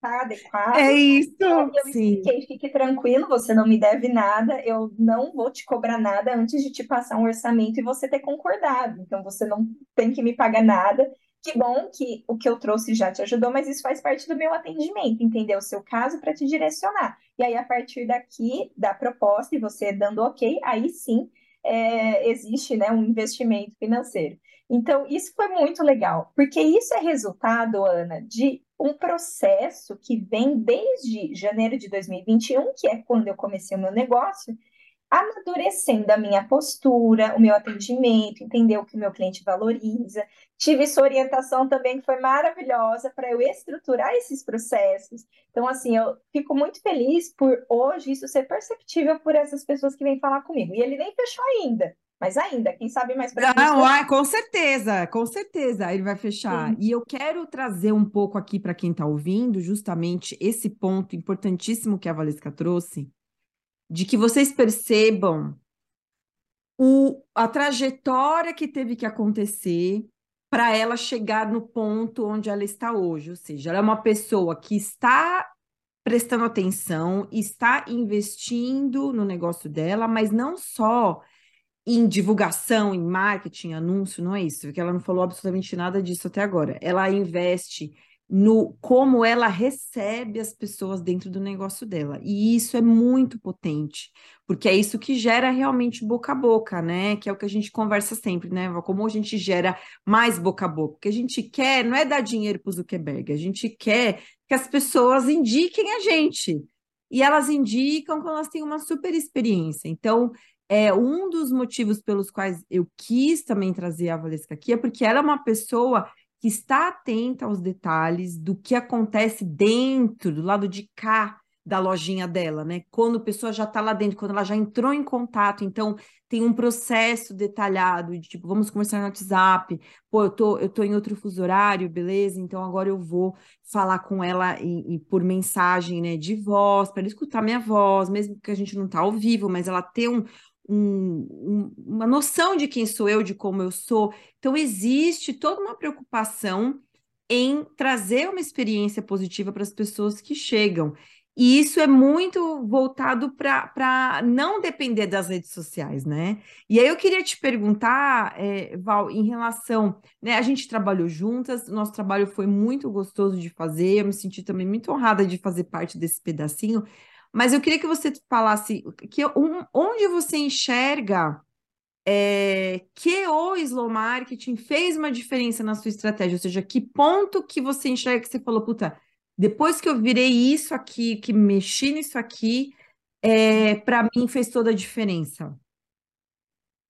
está adequado. É isso. eu Sim. expliquei, fique tranquilo, você não me deve nada, eu não vou te cobrar nada antes de te passar um orçamento e você ter concordado. Então você não tem que me pagar nada. Que bom que o que eu trouxe já te ajudou, mas isso faz parte do meu atendimento, entender o seu caso para te direcionar. E aí, a partir daqui, da proposta, e você dando ok, aí sim é, existe né, um investimento financeiro. Então, isso foi muito legal, porque isso é resultado, Ana, de um processo que vem desde janeiro de 2021, que é quando eu comecei o meu negócio, amadurecendo a minha postura, o meu atendimento, entender o que o meu cliente valoriza. Tive sua orientação também, que foi maravilhosa para eu estruturar esses processos. Então, assim, eu fico muito feliz por hoje isso ser perceptível por essas pessoas que vêm falar comigo. E ele nem fechou ainda. Mas ainda, quem sabe mais para Não, ah, com certeza, com certeza ele vai fechar. Sim. E eu quero trazer um pouco aqui para quem está ouvindo, justamente esse ponto importantíssimo que a Valesca trouxe, de que vocês percebam o, a trajetória que teve que acontecer para ela chegar no ponto onde ela está hoje. Ou seja, ela é uma pessoa que está prestando atenção, está investindo no negócio dela, mas não só em divulgação, em marketing, anúncio, não é isso, porque ela não falou absolutamente nada disso até agora. Ela investe no como ela recebe as pessoas dentro do negócio dela. E isso é muito potente, porque é isso que gera realmente boca a boca, né? Que é o que a gente conversa sempre, né? Como a gente gera mais boca a boca. O que a gente quer não é dar dinheiro para o Zuckerberg, a gente quer que as pessoas indiquem a gente. E elas indicam quando elas têm uma super experiência. Então, é um dos motivos pelos quais eu quis também trazer a Valesca aqui é porque ela é uma pessoa que está atenta aos detalhes do que acontece dentro, do lado de cá da lojinha dela, né? Quando a pessoa já está lá dentro, quando ela já entrou em contato, então tem um processo detalhado de tipo, vamos conversar no WhatsApp, pô, eu tô, eu tô em outro fuso horário, beleza? Então agora eu vou falar com ela e, e por mensagem, né, de voz, para escutar minha voz, mesmo que a gente não tá ao vivo, mas ela ter um, um, um, uma noção de quem sou eu, de como eu sou. Então, existe toda uma preocupação em trazer uma experiência positiva para as pessoas que chegam. E isso é muito voltado para não depender das redes sociais, né? E aí eu queria te perguntar, é, Val, em relação, né? A gente trabalhou juntas, nosso trabalho foi muito gostoso de fazer, eu me senti também muito honrada de fazer parte desse pedacinho, mas eu queria que você falasse que um, onde você enxerga é, que o slow marketing fez uma diferença na sua estratégia, ou seja, que ponto que você enxerga que você falou, puta, depois que eu virei isso aqui, que mexi nisso aqui, é, para mim fez toda a diferença.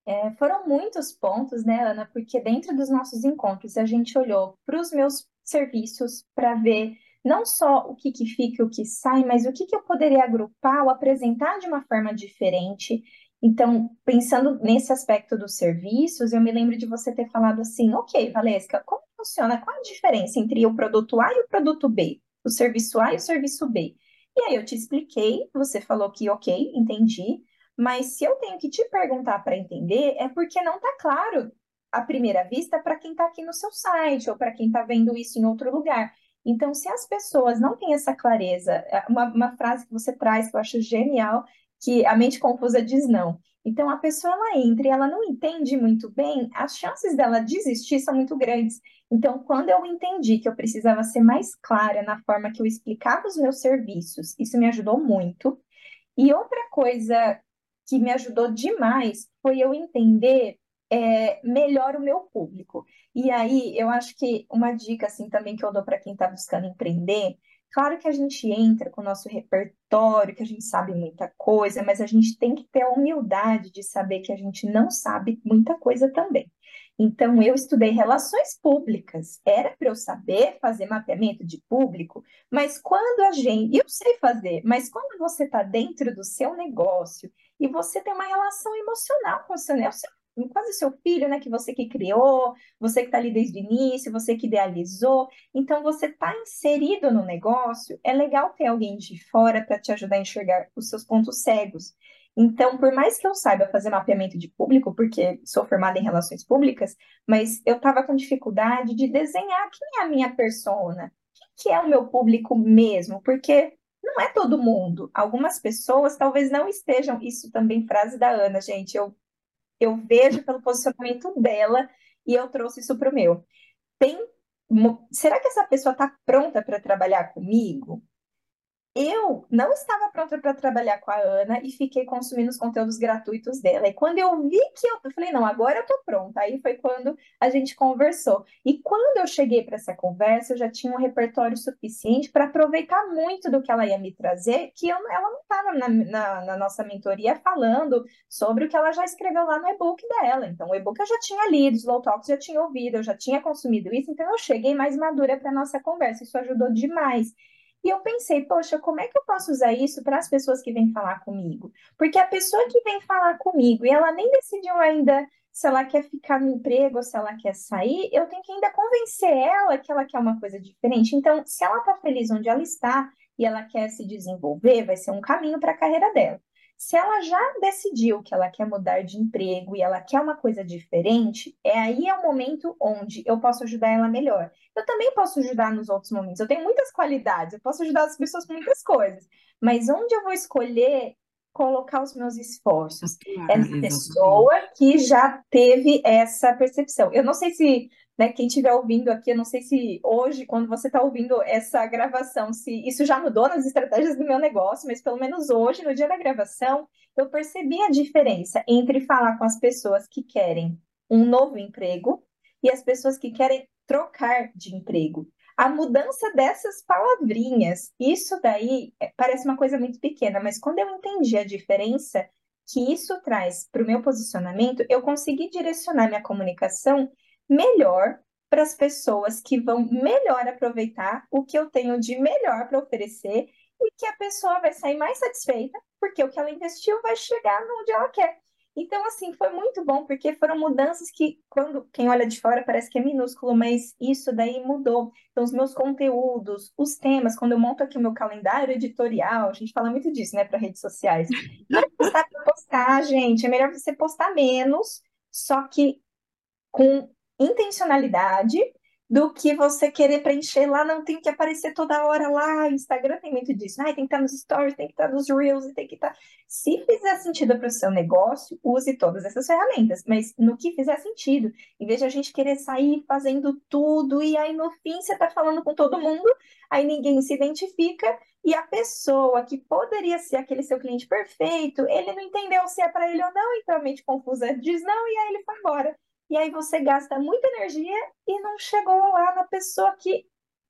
É, foram muitos pontos, né, Ana? Porque dentro dos nossos encontros a gente olhou para os meus serviços para ver não só o que, que fica e o que sai, mas o que, que eu poderia agrupar ou apresentar de uma forma diferente. Então, pensando nesse aspecto dos serviços, eu me lembro de você ter falado assim: ok, Valesca, como funciona? Qual a diferença entre o produto A e o produto B? O serviço A e o serviço B? E aí eu te expliquei, você falou que ok, entendi, mas se eu tenho que te perguntar para entender, é porque não está claro à primeira vista para quem está aqui no seu site ou para quem está vendo isso em outro lugar. Então, se as pessoas não têm essa clareza, é uma, uma frase que você traz que eu acho genial, que a mente confusa diz não. Então, a pessoa ela entra e ela não entende muito bem, as chances dela desistir são muito grandes. Então, quando eu entendi que eu precisava ser mais clara na forma que eu explicava os meus serviços, isso me ajudou muito. E outra coisa que me ajudou demais foi eu entender é, melhor o meu público. E aí, eu acho que uma dica assim também que eu dou para quem está buscando empreender, claro que a gente entra com o nosso repertório, que a gente sabe muita coisa, mas a gente tem que ter a humildade de saber que a gente não sabe muita coisa também. Então, eu estudei relações públicas, era para eu saber fazer mapeamento de público, mas quando a gente, eu sei fazer, mas quando você está dentro do seu negócio e você tem uma relação emocional com o seu negócio, quase seu filho, né? Que você que criou, você que está ali desde o início, você que idealizou. Então, você está inserido no negócio, é legal ter alguém de fora para te ajudar a enxergar os seus pontos cegos. Então, por mais que eu saiba fazer mapeamento de público, porque sou formada em relações públicas, mas eu estava com dificuldade de desenhar quem é a minha persona, quem que é o meu público mesmo, porque não é todo mundo. Algumas pessoas talvez não estejam, isso também frase da Ana, gente, eu eu vejo pelo posicionamento dela e eu trouxe isso para o meu. Tem, será que essa pessoa está pronta para trabalhar comigo? Eu não estava pronta para trabalhar com a Ana e fiquei consumindo os conteúdos gratuitos dela. E quando eu vi que eu, eu falei, não, agora eu tô pronta. Aí foi quando a gente conversou. E quando eu cheguei para essa conversa, eu já tinha um repertório suficiente para aproveitar muito do que ela ia me trazer, que eu, ela não estava na, na, na, nossa mentoria falando sobre o que ela já escreveu lá no e-book dela. Então, o e-book eu já tinha lido, os Slow Talks já tinha ouvido, eu já tinha consumido isso, então eu cheguei mais madura para nossa conversa. Isso ajudou demais. E eu pensei, poxa, como é que eu posso usar isso para as pessoas que vêm falar comigo? Porque a pessoa que vem falar comigo e ela nem decidiu ainda se ela quer ficar no emprego ou se ela quer sair, eu tenho que ainda convencer ela que ela quer uma coisa diferente. Então, se ela está feliz onde ela está e ela quer se desenvolver, vai ser um caminho para a carreira dela. Se ela já decidiu que ela quer mudar de emprego e ela quer uma coisa diferente, é aí é o momento onde eu posso ajudar ela melhor. Eu também posso ajudar nos outros momentos. Eu tenho muitas qualidades, eu posso ajudar as pessoas com muitas coisas. Mas onde eu vou escolher colocar os meus esforços? Ah, essa pessoa que já teve essa percepção. Eu não sei se né, quem estiver ouvindo aqui, eu não sei se hoje, quando você está ouvindo essa gravação, se isso já mudou nas estratégias do meu negócio, mas pelo menos hoje, no dia da gravação, eu percebi a diferença entre falar com as pessoas que querem um novo emprego e as pessoas que querem trocar de emprego. A mudança dessas palavrinhas, isso daí é, parece uma coisa muito pequena, mas quando eu entendi a diferença que isso traz para o meu posicionamento, eu consegui direcionar minha comunicação melhor para as pessoas que vão melhor aproveitar o que eu tenho de melhor para oferecer e que a pessoa vai sair mais satisfeita, porque o que ela investiu vai chegar onde ela quer. Então, assim, foi muito bom, porque foram mudanças que, quando quem olha de fora parece que é minúsculo, mas isso daí mudou. Então, os meus conteúdos, os temas, quando eu monto aqui o meu calendário editorial, a gente fala muito disso, né, para redes sociais. Não é postar para postar, gente, é melhor você postar menos, só que com intencionalidade do que você querer preencher lá, não tem que aparecer toda hora lá. Instagram tem muito disso. Ai, tem que estar nos stories, tem que estar nos reels, tem que estar. Se fizer sentido para o seu negócio, use todas essas ferramentas, mas no que fizer sentido. Em vez de a gente querer sair fazendo tudo e aí no fim você está falando com todo mundo, aí ninguém se identifica e a pessoa que poderia ser aquele seu cliente perfeito, ele não entendeu se é para ele ou não, então a mente confusa diz não e aí ele foi embora e aí você gasta muita energia e não chegou lá na pessoa que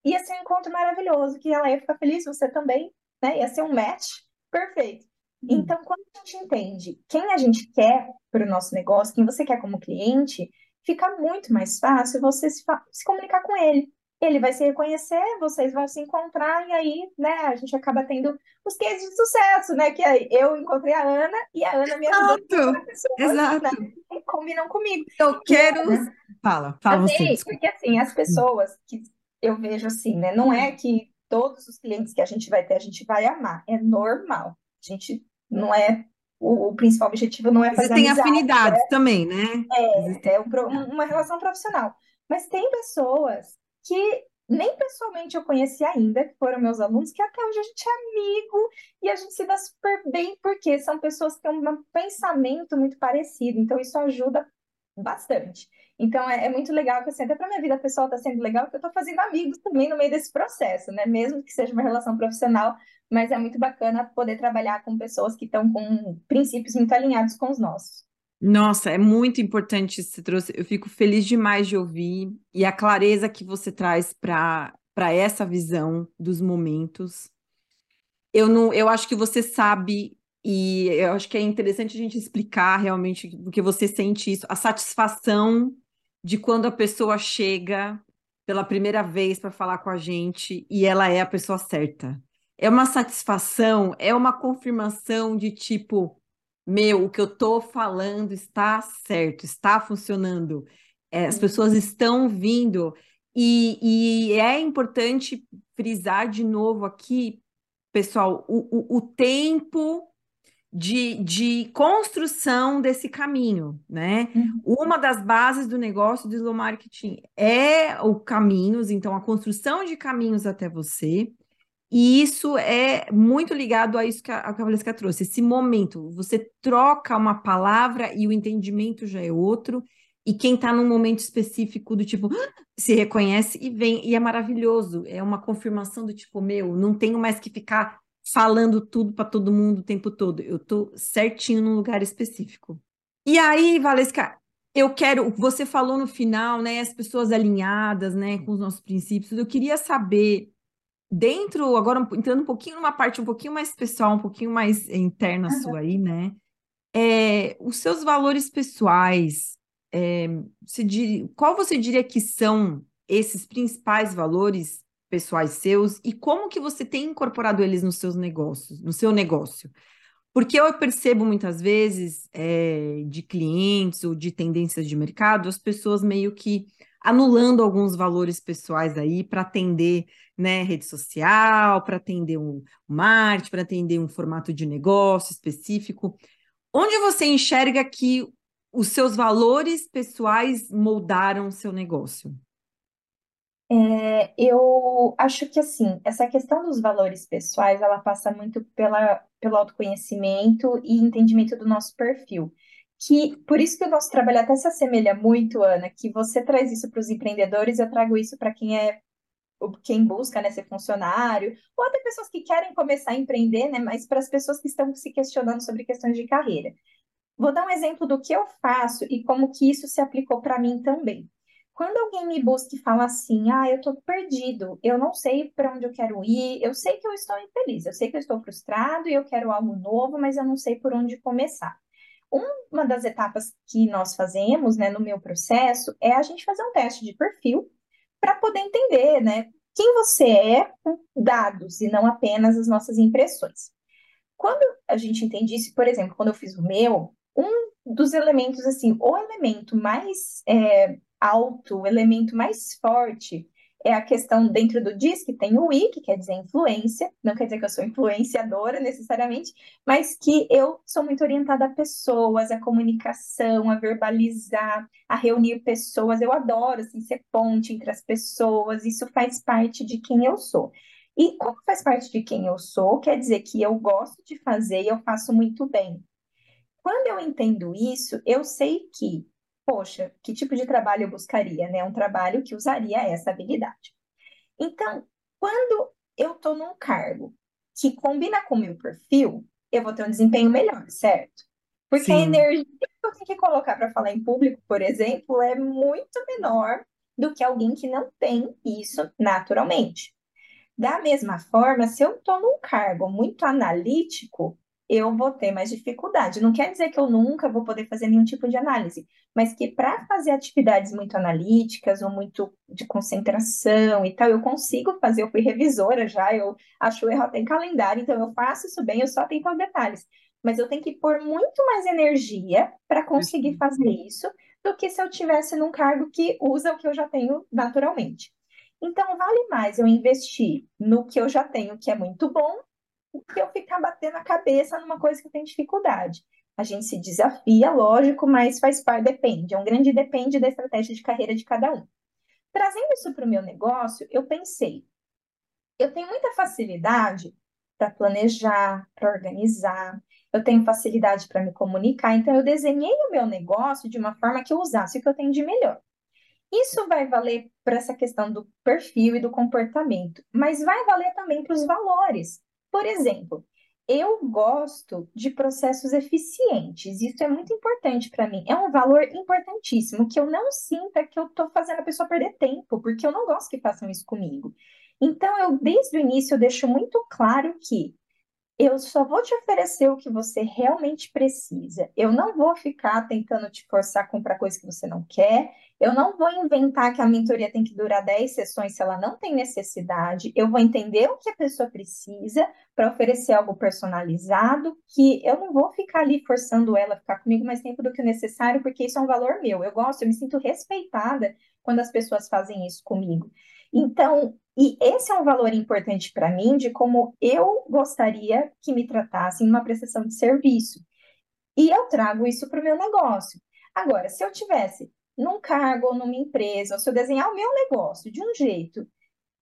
ia ser um encontro maravilhoso, que ela ia ficar feliz, você também, né? Ia ser um match perfeito. Hum. Então, quando a gente entende quem a gente quer para o nosso negócio, quem você quer como cliente, fica muito mais fácil você se, se comunicar com ele ele vai se reconhecer, vocês vão se encontrar, e aí, né, a gente acaba tendo os cases de sucesso, né? Que aí eu encontrei a Ana e a Ana me ajudou a pessoas, exato. Né, que combinam comigo. Eu quero. Né? Fala, fala assim, você. Porque assim, as pessoas que eu vejo assim, né? Não é que todos os clientes que a gente vai ter, a gente vai amar. É normal. A gente não é o, o, principal objetivo não é fazer Existem amizade, afinidades né? também, né? É, é um, uma relação profissional. Mas tem pessoas que nem pessoalmente eu conheci ainda, que foram meus alunos, que até hoje a gente é amigo e a gente se dá super bem, porque são pessoas que têm um pensamento muito parecido, então isso ajuda bastante. Então é, é muito legal que assim, até para minha vida pessoal está sendo legal, que eu estou fazendo amigos também no meio desse processo, né? Mesmo que seja uma relação profissional, mas é muito bacana poder trabalhar com pessoas que estão com princípios muito alinhados com os nossos. Nossa, é muito importante isso que você trouxe. Eu fico feliz demais de ouvir e a clareza que você traz para essa visão dos momentos. Eu não, eu acho que você sabe e eu acho que é interessante a gente explicar realmente porque você sente isso, a satisfação de quando a pessoa chega pela primeira vez para falar com a gente e ela é a pessoa certa. É uma satisfação, é uma confirmação de tipo, meu, o que eu estou falando está certo, está funcionando, é, as pessoas estão vindo, e, e, é importante frisar de novo aqui, pessoal, o, o, o tempo de, de construção desse caminho, né? Uhum. Uma das bases do negócio do slow marketing é o caminhos, então a construção de caminhos até você. E isso é muito ligado a isso que a, a trouxe, esse momento. Você troca uma palavra e o entendimento já é outro, e quem está num momento específico do tipo se reconhece e vem, e é maravilhoso. É uma confirmação do tipo, meu, não tenho mais que ficar falando tudo para todo mundo o tempo todo. Eu tô certinho num lugar específico. E aí, Valesca, eu quero, você falou no final, né, as pessoas alinhadas, né, com os nossos princípios. Eu queria saber dentro, agora entrando um pouquinho numa parte um pouquinho mais pessoal, um pouquinho mais interna uhum. sua aí, né? É, os seus valores pessoais, é, você dir, qual você diria que são esses principais valores pessoais seus e como que você tem incorporado eles nos seus negócios, no seu negócio? Porque eu percebo muitas vezes é, de clientes ou de tendências de mercado, as pessoas meio que anulando alguns valores pessoais aí para atender né, rede social, para atender um marketing, para atender um formato de negócio específico. Onde você enxerga que os seus valores pessoais moldaram o seu negócio? É, eu acho que assim, essa questão dos valores pessoais, ela passa muito pela, pelo autoconhecimento e entendimento do nosso perfil. Que por isso que o nosso trabalho até se assemelha muito, Ana, que você traz isso para os empreendedores, eu trago isso para quem é quem busca né, ser funcionário, ou até pessoas que querem começar a empreender, né, mas para as pessoas que estão se questionando sobre questões de carreira. Vou dar um exemplo do que eu faço e como que isso se aplicou para mim também. Quando alguém me busca e fala assim, ah, eu estou perdido, eu não sei para onde eu quero ir, eu sei que eu estou infeliz, eu sei que eu estou frustrado e eu quero algo novo, mas eu não sei por onde começar. Uma das etapas que nós fazemos, né, no meu processo, é a gente fazer um teste de perfil para poder entender, né, quem você é com dados e não apenas as nossas impressões. Quando a gente entende isso, por exemplo, quando eu fiz o meu, um dos elementos, assim, o elemento mais é, alto, o elemento mais forte é a questão dentro do DIS, que tem o I, que quer dizer influência, não quer dizer que eu sou influenciadora necessariamente, mas que eu sou muito orientada a pessoas, a comunicação, a verbalizar, a reunir pessoas. Eu adoro assim, ser ponte entre as pessoas, isso faz parte de quem eu sou. E como faz parte de quem eu sou, quer dizer que eu gosto de fazer e eu faço muito bem. Quando eu entendo isso, eu sei que poxa, que tipo de trabalho eu buscaria, né? Um trabalho que usaria essa habilidade. Então, quando eu estou num cargo que combina com o meu perfil, eu vou ter um desempenho melhor, certo? Porque Sim. a energia que eu tenho que colocar para falar em público, por exemplo, é muito menor do que alguém que não tem isso naturalmente. Da mesma forma, se eu estou num cargo muito analítico, eu vou ter mais dificuldade. Não quer dizer que eu nunca vou poder fazer nenhum tipo de análise, mas que para fazer atividades muito analíticas ou muito de concentração e tal, eu consigo fazer. Eu fui revisora já, eu acho o erro até em calendário, então eu faço isso bem, eu só tenho os detalhes. Mas eu tenho que pôr muito mais energia para conseguir fazer isso do que se eu tivesse num cargo que usa o que eu já tenho naturalmente. Então, vale mais eu investir no que eu já tenho, que é muito bom, que eu ficar batendo a cabeça numa coisa que eu tenho dificuldade. A gente se desafia, lógico, mas faz parte, depende. É um grande depende da estratégia de carreira de cada um. Trazendo isso para o meu negócio, eu pensei, eu tenho muita facilidade para planejar, para organizar, eu tenho facilidade para me comunicar, então eu desenhei o meu negócio de uma forma que eu usasse o que eu tenho de melhor. Isso vai valer para essa questão do perfil e do comportamento, mas vai valer também para os valores. Por exemplo, eu gosto de processos eficientes. Isso é muito importante para mim. É um valor importantíssimo que eu não sinta que eu estou fazendo a pessoa perder tempo, porque eu não gosto que façam isso comigo. Então, eu desde o início eu deixo muito claro que eu só vou te oferecer o que você realmente precisa. Eu não vou ficar tentando te forçar a comprar coisa que você não quer. Eu não vou inventar que a mentoria tem que durar 10 sessões se ela não tem necessidade. Eu vou entender o que a pessoa precisa para oferecer algo personalizado, que eu não vou ficar ali forçando ela a ficar comigo mais tempo do que o necessário, porque isso é um valor meu. Eu gosto, eu me sinto respeitada quando as pessoas fazem isso comigo. Então, e esse é um valor importante para mim de como eu gostaria que me tratassem numa prestação de serviço. E eu trago isso para o meu negócio. Agora, se eu tivesse num cargo ou numa empresa, ou se eu desenhar o meu negócio de um jeito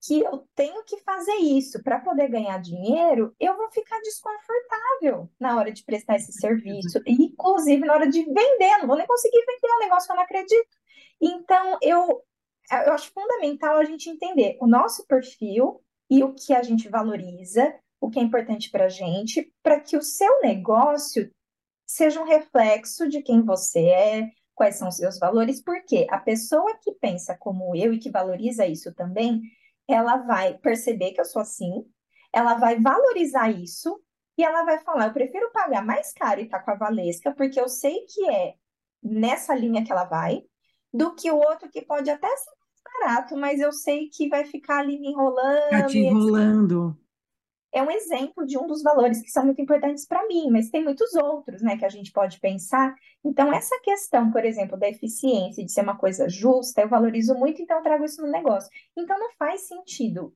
que eu tenho que fazer isso para poder ganhar dinheiro, eu vou ficar desconfortável na hora de prestar esse serviço, e inclusive na hora de vender, não vou nem conseguir vender um negócio que eu não acredito. Então, eu eu acho fundamental a gente entender o nosso perfil e o que a gente valoriza o que é importante para a gente, para que o seu negócio seja um reflexo de quem você é, quais são os seus valores, porque a pessoa que pensa como eu e que valoriza isso também, ela vai perceber que eu sou assim, ela vai valorizar isso e ela vai falar: eu prefiro pagar mais caro e estar tá com a Valesca, porque eu sei que é nessa linha que ela vai, do que o outro que pode até ser mais barato, mas eu sei que vai ficar ali me enrolando. Tá te enrolando é um exemplo de um dos valores que são muito importantes para mim, mas tem muitos outros, né, que a gente pode pensar. Então, essa questão, por exemplo, da eficiência, de ser uma coisa justa, eu valorizo muito, então eu trago isso no negócio. Então, não faz sentido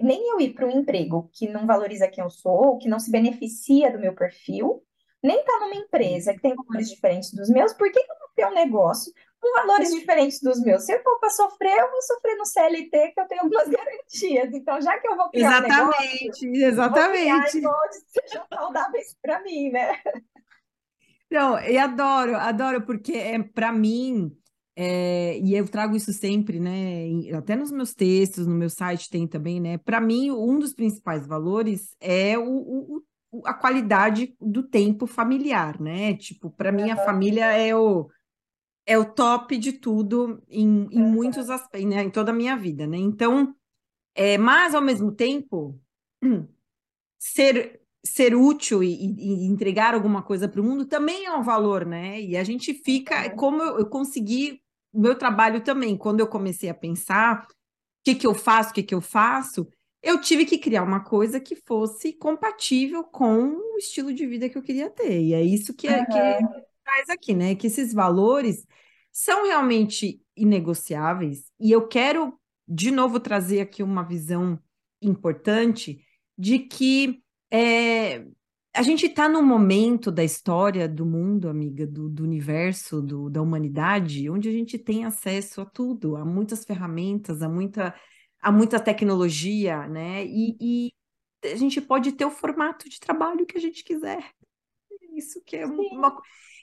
nem eu ir para um emprego que não valoriza quem eu sou, que não se beneficia do meu perfil, nem estar tá numa empresa que tem valores diferentes dos meus, por que, que eu vou ter um negócio com valores diferentes dos meus. Se eu for para sofrer, eu vou sofrer no CLT, que eu tenho algumas <laughs> garantias. Então, já que eu vou criar exatamente, um negócio, exatamente. vou criar que sejam saudáveis <laughs> para mim, né? Não, e adoro, adoro, porque é para mim, é, e eu trago isso sempre, né? Até nos meus textos, no meu site tem também, né? Para mim, um dos principais valores é o, o, a qualidade do tempo familiar, né? Tipo, para mim, a família é o é o top de tudo em, em muitos aspectos, né, em toda a minha vida, né? Então, é, mas ao mesmo tempo, <clears throat> ser ser útil e, e entregar alguma coisa para o mundo também é um valor, né? E a gente fica, como eu, eu consegui o meu trabalho também, quando eu comecei a pensar o que que eu faço, o que que eu faço, eu tive que criar uma coisa que fosse compatível com o estilo de vida que eu queria ter. E é isso que, é, uhum. que traz aqui, né? Que esses valores são realmente inegociáveis. E eu quero, de novo, trazer aqui uma visão importante de que é, a gente está num momento da história do mundo, amiga, do, do universo, do, da humanidade, onde a gente tem acesso a tudo, a muitas ferramentas, a muita, a muita tecnologia, né? E, e a gente pode ter o formato de trabalho que a gente quiser. Isso que é uma,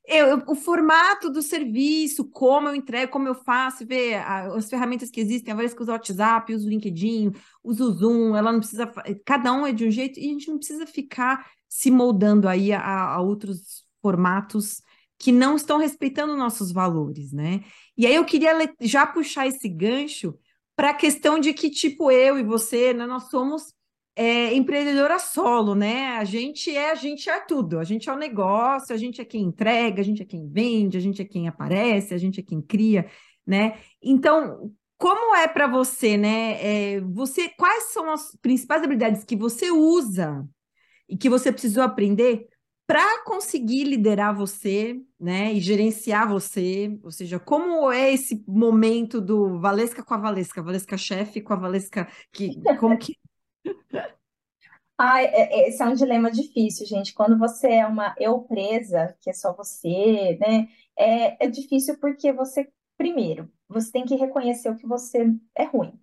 eu, o formato do serviço, como eu entrego, como eu faço, ver as ferramentas que existem, a que usa o WhatsApp, usa o LinkedIn, usa o Zoom, ela não precisa, cada um é de um jeito, e a gente não precisa ficar se moldando aí a, a outros formatos que não estão respeitando nossos valores, né? E aí eu queria já puxar esse gancho para a questão de que, tipo, eu e você, né, nós somos é, empreendedora solo, né? A gente é, a gente é tudo. A gente é o negócio, a gente é quem entrega, a gente é quem vende, a gente é quem aparece, a gente é quem cria, né? Então, como é para você, né? É, você, quais são as principais habilidades que você usa e que você precisou aprender para conseguir liderar você, né, e gerenciar você, ou seja, como é esse momento do Valesca com a Valesca, Valesca chefe com a Valesca que como que É- esse é um dilema difícil, gente. Quando você é uma eu presa, que é só você, né? É, é difícil porque você, primeiro, você tem que reconhecer o que você é ruim.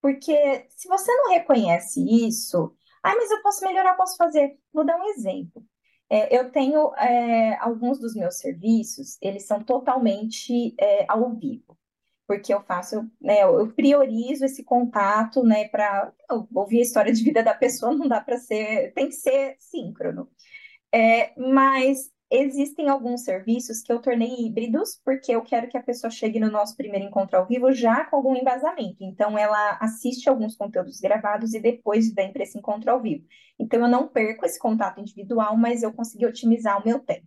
Porque se você não reconhece isso, ai, mas eu posso melhorar, posso fazer. Vou dar um exemplo. É, eu tenho é, alguns dos meus serviços, eles são totalmente é, ao vivo porque eu faço, né, eu priorizo esse contato, né, para ouvir a história de vida da pessoa, não dá para ser, tem que ser síncrono. É, mas existem alguns serviços que eu tornei híbridos, porque eu quero que a pessoa chegue no nosso primeiro encontro ao vivo já com algum embasamento. Então, ela assiste alguns conteúdos gravados e depois vem para esse encontro ao vivo. Então, eu não perco esse contato individual, mas eu consegui otimizar o meu tempo.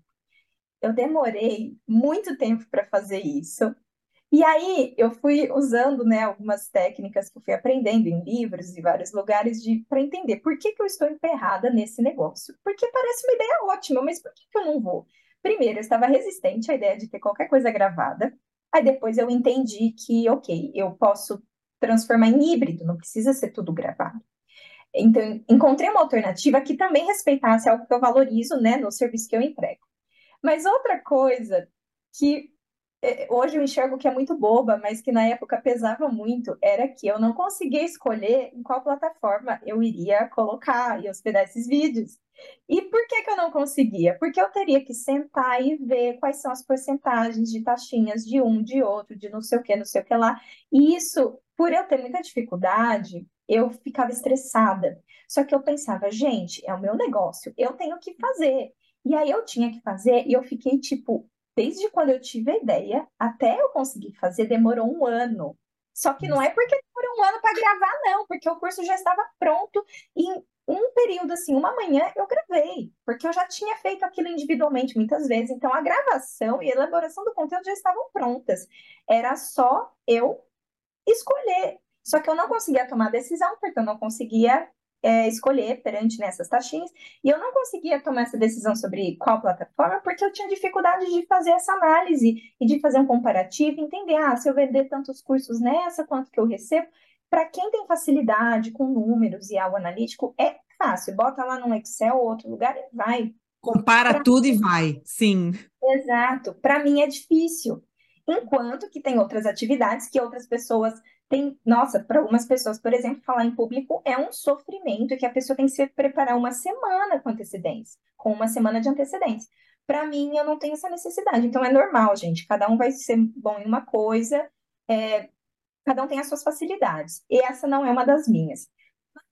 Eu demorei muito tempo para fazer isso, e aí eu fui usando, né, algumas técnicas que eu fui aprendendo em livros e vários lugares para entender por que que eu estou emperrada nesse negócio. Porque parece uma ideia ótima, mas por que que eu não vou? Primeiro, eu estava resistente à ideia de ter qualquer coisa gravada. Aí depois eu entendi que, ok, eu posso transformar em híbrido, não precisa ser tudo gravado. Então, encontrei uma alternativa que também respeitasse algo que eu valorizo, né, no serviço que eu entrego. Mas outra coisa que hoje eu enxergo que é muito boba, mas que na época pesava muito, era que eu não conseguia escolher em qual plataforma eu iria colocar e hospedar esses vídeos. E por que que eu não conseguia? Porque eu teria que sentar e ver quais são as porcentagens de taxinhas de um, de outro, de não sei o que, não sei o que lá. E isso por eu ter muita dificuldade, eu ficava estressada. Só que eu pensava, gente, é o meu negócio, eu tenho que fazer. E aí eu tinha que fazer e eu fiquei tipo, desde quando eu tive a ideia até eu conseguir fazer, demorou um ano. Só que não é porque demorou um ano para gravar, não, porque o curso já estava pronto e em um período assim, uma manhã eu gravei, porque eu já tinha feito aquilo individualmente muitas vezes. Então a gravação e a elaboração do conteúdo já estavam prontas. Era só eu escolher. Só que eu não conseguia tomar decisão, porque eu não conseguia é, escolher perante nessas taxinhas, e eu não conseguia tomar essa decisão sobre qual plataforma, porque eu tinha dificuldade de fazer essa análise e de fazer um comparativo, entender, ah, se eu vender tantos cursos nessa, quanto que eu recebo. Para quem tem facilidade com números e algo analítico, é fácil, bota lá no Excel ou outro lugar e vai. Compara pra tudo e vai, sim. Exato. Para mim é difícil. Enquanto que tem outras atividades que outras pessoas têm. Nossa, para algumas pessoas, por exemplo, falar em público é um sofrimento que a pessoa tem que se preparar uma semana com antecedência, com uma semana de antecedência. Para mim, eu não tenho essa necessidade. Então é normal, gente. Cada um vai ser bom em uma coisa, é, cada um tem as suas facilidades. E essa não é uma das minhas.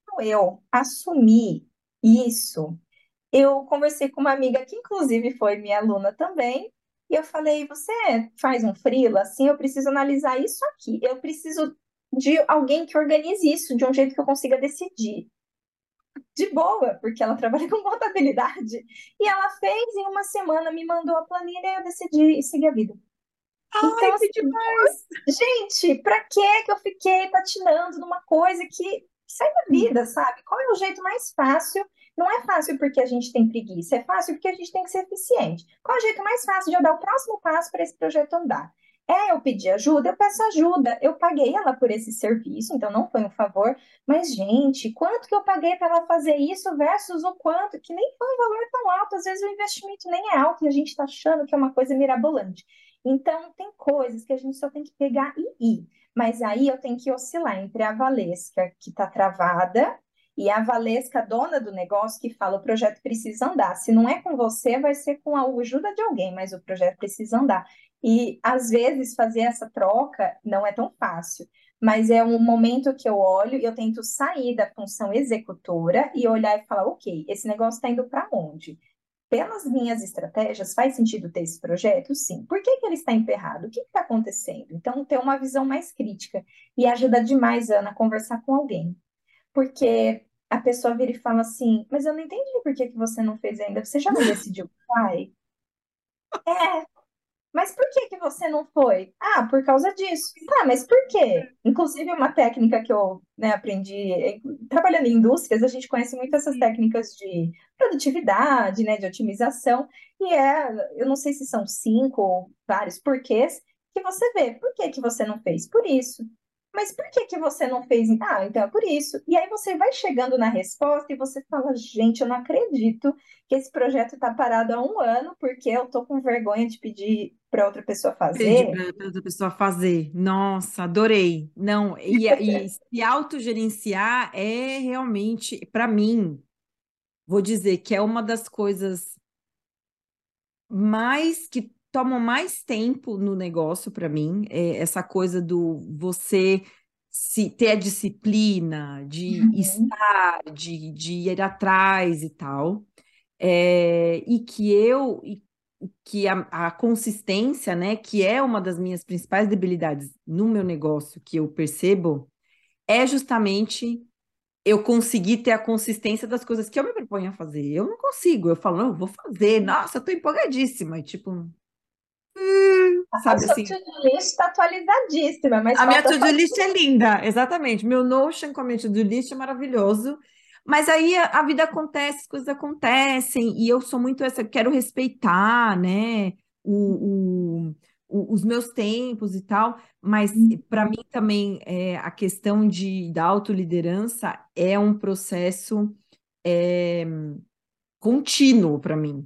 Quando eu assumi isso, eu conversei com uma amiga que, inclusive, foi minha aluna também, e eu falei, você faz um freela, assim, eu preciso analisar isso aqui. Eu preciso de alguém que organize isso de um jeito que eu consiga decidir. De boa, porque ela <laughs> trabalha com contabilidade. E ela fez em uma semana, me mandou a planilha e eu decidi seguir a vida. Ai, então, assim, demais! Gente, pra que que eu fiquei patinando numa coisa que sai da vida, sabe? Qual é o jeito mais fácil não é fácil porque a gente tem preguiça, é fácil porque a gente tem que ser eficiente. Qual é o jeito mais fácil de eu dar o próximo passo para esse projeto andar? É eu pedir ajuda, eu peço ajuda. Eu paguei ela por esse serviço, então não foi um favor. Mas, gente, quanto que eu paguei para ela fazer isso versus o quanto, que nem foi um valor tão alto. Às vezes o investimento nem é alto e a gente está achando que é uma coisa mirabolante. Então, tem coisas que a gente só tem que pegar e ir. Mas aí eu tenho que oscilar entre a Valesca, que está travada, e a Valesca, dona do negócio, que fala: o projeto precisa andar. Se não é com você, vai ser com a ajuda de alguém, mas o projeto precisa andar. E às vezes fazer essa troca não é tão fácil, mas é um momento que eu olho e eu tento sair da função executora e olhar e falar: ok, esse negócio está indo para onde? Pelas minhas estratégias, faz sentido ter esse projeto? Sim. Por que, que ele está emperrado? O que está acontecendo? Então, ter uma visão mais crítica e ajuda demais, Ana, a conversar com alguém. Porque a pessoa vira e fala assim, mas eu não entendi por que, que você não fez ainda. Você já não <laughs> decidiu pai? É, mas por que que você não foi? Ah, por causa disso. Tá, mas por quê? Inclusive, uma técnica que eu, né, aprendi, trabalhando em indústrias, a gente conhece muito essas técnicas de produtividade, né, de otimização, e é, eu não sei se são cinco ou vários porquês, que você vê. Por que que você não fez? Por isso mas por que que você não fez? Ah, então é por isso. E aí você vai chegando na resposta e você fala, gente, eu não acredito que esse projeto está parado há um ano porque eu tô com vergonha de pedir para outra pessoa fazer. Pedir para outra pessoa fazer. Nossa, adorei. Não, e, e <laughs> se autogerenciar é realmente, para mim, vou dizer que é uma das coisas mais que tomam mais tempo no negócio para mim, é essa coisa do você se ter a disciplina de uhum. estar, de, de ir atrás e tal, é, e que eu e que a, a, consistência, né, que é uma das minhas principais debilidades no meu negócio que eu percebo, é justamente eu conseguir ter a consistência das coisas que eu me proponho a fazer. Eu não consigo, eu falo, não, vou fazer, nossa, eu tô empolgadíssima, e tipo, sabe a assim? sua to-do list está atualizadíssima, mas a minha to-do list é linda, exatamente. Meu Notion com a minha to-do list é maravilhoso. Mas aí a, a, vida acontece, as coisas acontecem, e eu sou muito essa, quero respeitar, né, o, o, o os meus tempos e tal, mas hum. para mim também é, a questão de, da autoliderança é um processo é, contínuo para mim,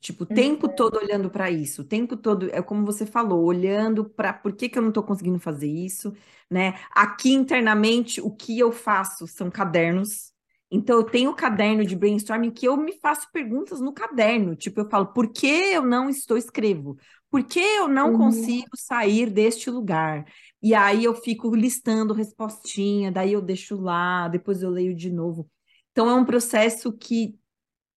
Tipo, o tempo uhum. todo olhando para isso, o tempo todo, é como você falou, olhando para por que, que eu não estou conseguindo fazer isso, né? Aqui internamente, o que eu faço são cadernos. Então, eu tenho o caderno de brainstorming que eu me faço perguntas no caderno. Tipo, eu falo, por que eu não estou escrevo? Por que eu não uhum. consigo sair deste lugar? E aí eu fico listando respostinha, daí eu deixo lá, depois eu leio de novo. Então, é um processo que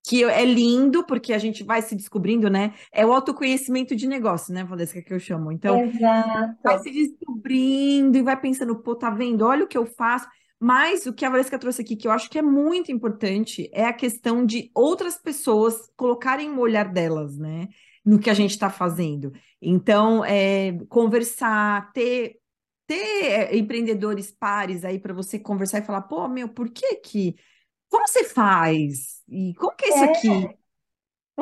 que é lindo, porque a gente vai se descobrindo, né? É o autoconhecimento de negócio, né, Valesca, que eu chamo. Então, Exato. vai se descobrindo e vai pensando, pô, tá vendo? Olha o que eu faço. Mas o que a Valesca trouxe aqui, que eu acho que é muito importante, é a questão de outras pessoas colocarem o olhar delas, né? No que a gente está fazendo. Então, é, conversar, ter, ter é, empreendedores pares aí para você conversar e falar, pô, meu, por que que como você faz? E como que é isso aqui?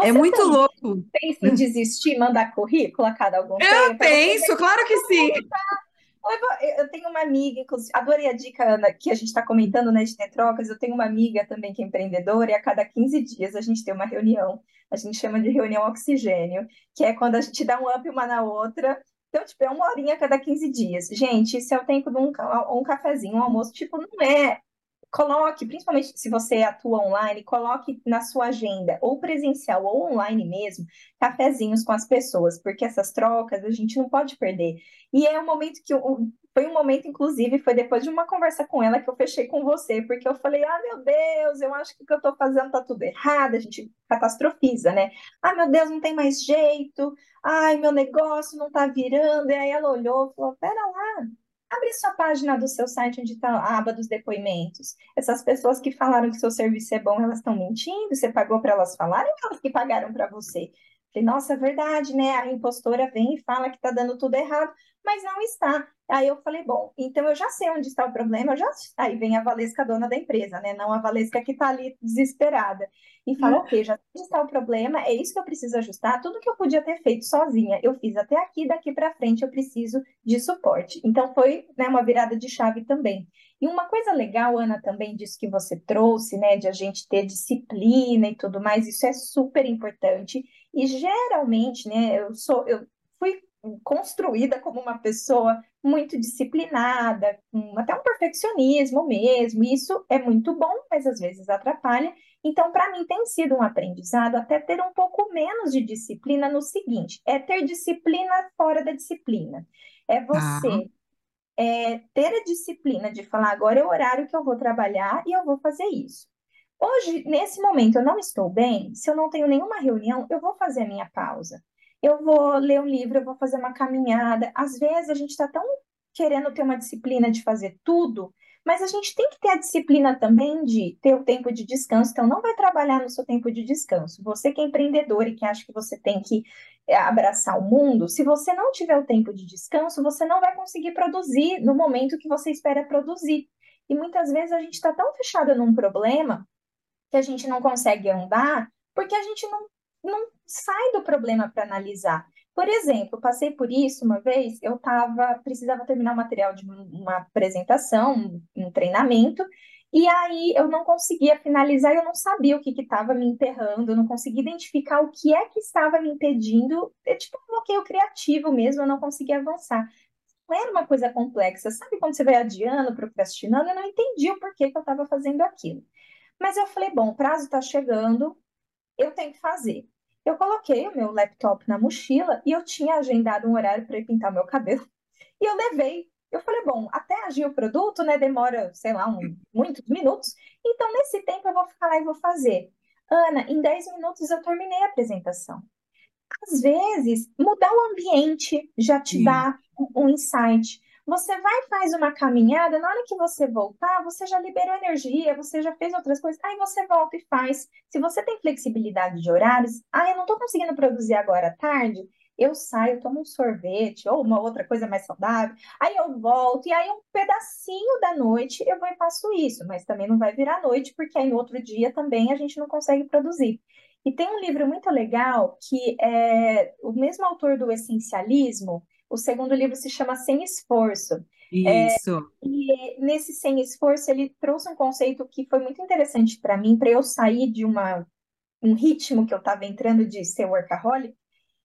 É Você muito também louco. pensa em desistir, mandar currículo a cada algum Eu tempo? Você penso, claro que sim. Eu eu tenho uma amiga, inclusive, adorei a dica, Ana, que a gente está comentando, né, de ter trocas. Eu tenho uma amiga também que é empreendedora, e a cada 15 dias a gente tem uma reunião. A gente chama de reunião oxigênio, que é quando a gente dá um up uma na outra. Então, tipo, é uma horinha a cada 15 dias. Gente, isso é o tempo de um, um cafezinho, um almoço. Tipo, não é Coloque, principalmente se você atua online, coloque na sua agenda, ou presencial ou online mesmo, cafezinhos com as pessoas, porque essas trocas a gente não pode perder. E é um momento que eu, foi um momento, inclusive, foi depois de uma conversa com ela que eu fechei com você, porque eu falei: ah, meu Deus, eu acho que o que eu estou fazendo tá tudo errado, a gente catastrofiza, né? Ah, meu Deus, não tem mais jeito, ai, meu negócio não tá virando. E aí ela olhou e falou: pera lá. Abre sua página do seu site onde está a aba dos depoimentos. Essas pessoas que falaram que seu serviço é bom, elas estão mentindo? Você pagou para elas falarem ou elas que pagaram para você? Falei, nossa, é verdade, né? A impostora vem e fala que está dando tudo errado, mas não está. Aí eu falei, bom, então eu já sei onde está o problema, eu já... aí vem a Valesca, dona da empresa, né? Não a Valesca que está ali desesperada. E fala, ok, já sei onde está o problema, é isso que eu preciso ajustar, tudo que eu podia ter feito sozinha, eu fiz até aqui, daqui para frente eu preciso de suporte. Então foi, né, uma virada de chave também. E uma coisa legal, Ana, também disso que você trouxe, né, de a gente ter disciplina e tudo mais, isso é super importante. E geralmente, né, eu sou, eu construída como uma pessoa muito disciplinada, com até um perfeccionismo mesmo. Isso é muito bom, mas às vezes atrapalha. Então, para mim, tem sido um aprendizado até ter um pouco menos de disciplina no seguinte: é ter disciplina fora da disciplina. É você é, ter a disciplina de falar agora é o horário que eu vou trabalhar e eu vou fazer isso. Hoje, nesse momento, eu não estou bem, se eu não tenho nenhuma reunião, eu vou fazer a minha pausa. Eu vou ler um livro, eu vou fazer uma caminhada. Às vezes a gente está tão querendo ter uma disciplina de fazer tudo, mas a gente tem que ter a disciplina também de ter o tempo de descanso. Então, não vai trabalhar no seu tempo de descanso. Você que é empreendedor e que acha que você tem que é, abraçar o mundo, se você não tiver o tempo de descanso, você não vai conseguir produzir no momento que você espera produzir. E muitas vezes a gente está tão fechada num problema que a gente não consegue andar porque a gente não, não sai do problema para analisar. Por exemplo, passei por isso uma vez, eu tava, precisava terminar o material de uma apresentação, um, treinamento, e aí eu não conseguia finalizar, eu não sabia o que estava me emperrando, eu não conseguia identificar o que é que estava me impedindo, é tipo um bloqueio criativo mesmo, eu não conseguia avançar. Não era uma coisa complexa, sabe quando você vai adiando, procrastinando, eu não entendi o porquê que eu estava fazendo aquilo. Mas eu falei, bom, o prazo está chegando, eu tenho que fazer. Eu coloquei o meu laptop na mochila e eu tinha agendado um horário para ir pintar meu cabelo. E eu levei. Eu falei, bom, até agir o produto, né, demora, sei lá, um, muitos minutos. Então, nesse tempo, eu vou ficar lá e vou fazer. Ana, em 10 minutos eu terminei a apresentação. Às vezes, mudar o ambiente já te Sim. dá um um insight. Você vai faz uma caminhada, na hora que você voltar, você já liberou energia, você já fez outras coisas, aí você volta e faz. Se você tem flexibilidade de horários, ah, eu não estou conseguindo produzir agora à tarde, eu saio, tomo um sorvete ou uma outra coisa mais saudável, aí eu volto, e aí um pedacinho da noite eu vou e faço isso, mas também não vai virar noite, porque aí no outro dia também a gente não consegue produzir. E tem um livro muito legal que é o mesmo autor do Essencialismo, o segundo livro se chama Sem Esforço. É, Isso. e nesse Sem Esforço ele trouxe um conceito que foi muito interessante para mim, para eu sair de uma, um ritmo que eu estava entrando de ser workaholic,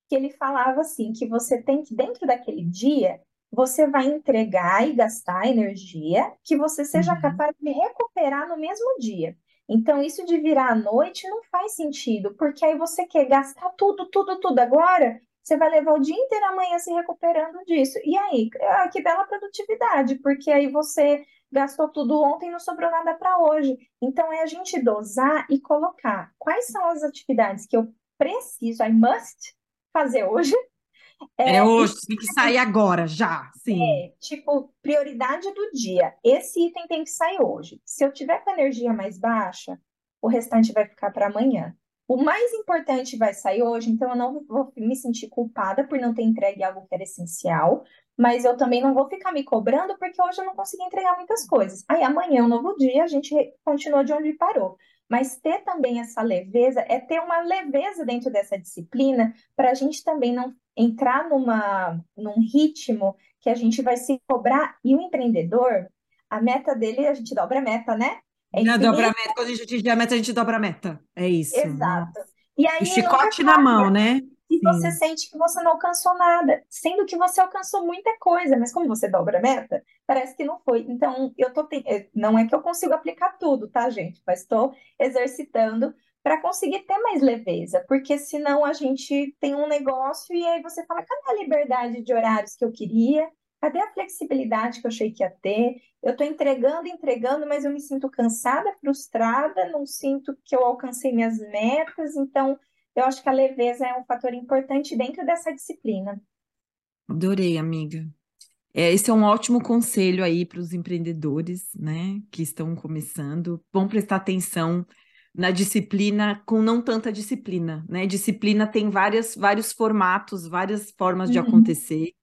que ele falava assim, que você tem que, dentro daquele dia, você vai entregar e gastar energia que você seja Uhum. capaz de recuperar no mesmo dia. Então, isso de virar à noite não faz sentido, porque aí você quer gastar tudo, tudo, tudo agora, você vai levar o dia inteiro amanhã se recuperando disso. E aí, ah, que bela produtividade, porque aí você gastou tudo ontem e não sobrou nada para hoje. Então, é a gente dosar e colocar quais são as atividades que eu preciso, I must fazer hoje. É, é hoje, tem que sair agora, já, sim. É, tipo, prioridade do dia. Esse item tem que sair hoje. Se eu tiver com energia mais baixa, o restante vai ficar para amanhã. O mais importante vai sair hoje, então eu não vou me sentir culpada por não ter entregue algo que era essencial, mas eu também não vou ficar me cobrando porque hoje eu não consegui entregar muitas coisas. Aí amanhã é um novo dia, a gente continua de onde parou. Mas ter também essa leveza é ter uma leveza dentro dessa disciplina para a gente também não entrar numa, num ritmo que a gente vai se cobrar. E o empreendedor, a meta dele, a gente dobra a meta, né? É Não, dobra a meta, quando a gente atingir a meta, a gente dobra a meta. É isso. Né? Exato. E aí, o chicote na mão, né? E Sim. você sente que você não alcançou nada, sendo que você alcançou muita coisa, mas como você dobra a meta, parece que não foi. Então, eu tô te... Eh, não é que eu consigo aplicar tudo, tá, gente? Mas estou exercitando para conseguir ter mais leveza, porque senão a gente tem um negócio e aí você fala, cadê a liberdade de horários que eu queria? Cadê a flexibilidade que eu achei que ia ter? Eu estou entregando, entregando, mas eu me sinto cansada, frustrada, não sinto que eu alcancei minhas metas. Então, eu acho que a leveza é um fator importante dentro dessa disciplina. Adorei, amiga. É, esse é um ótimo conselho aí para os empreendedores, né, que estão começando. Vão prestar atenção na disciplina com não tanta disciplina, né? Disciplina tem várias, vários formatos, várias formas de uhum. acontecer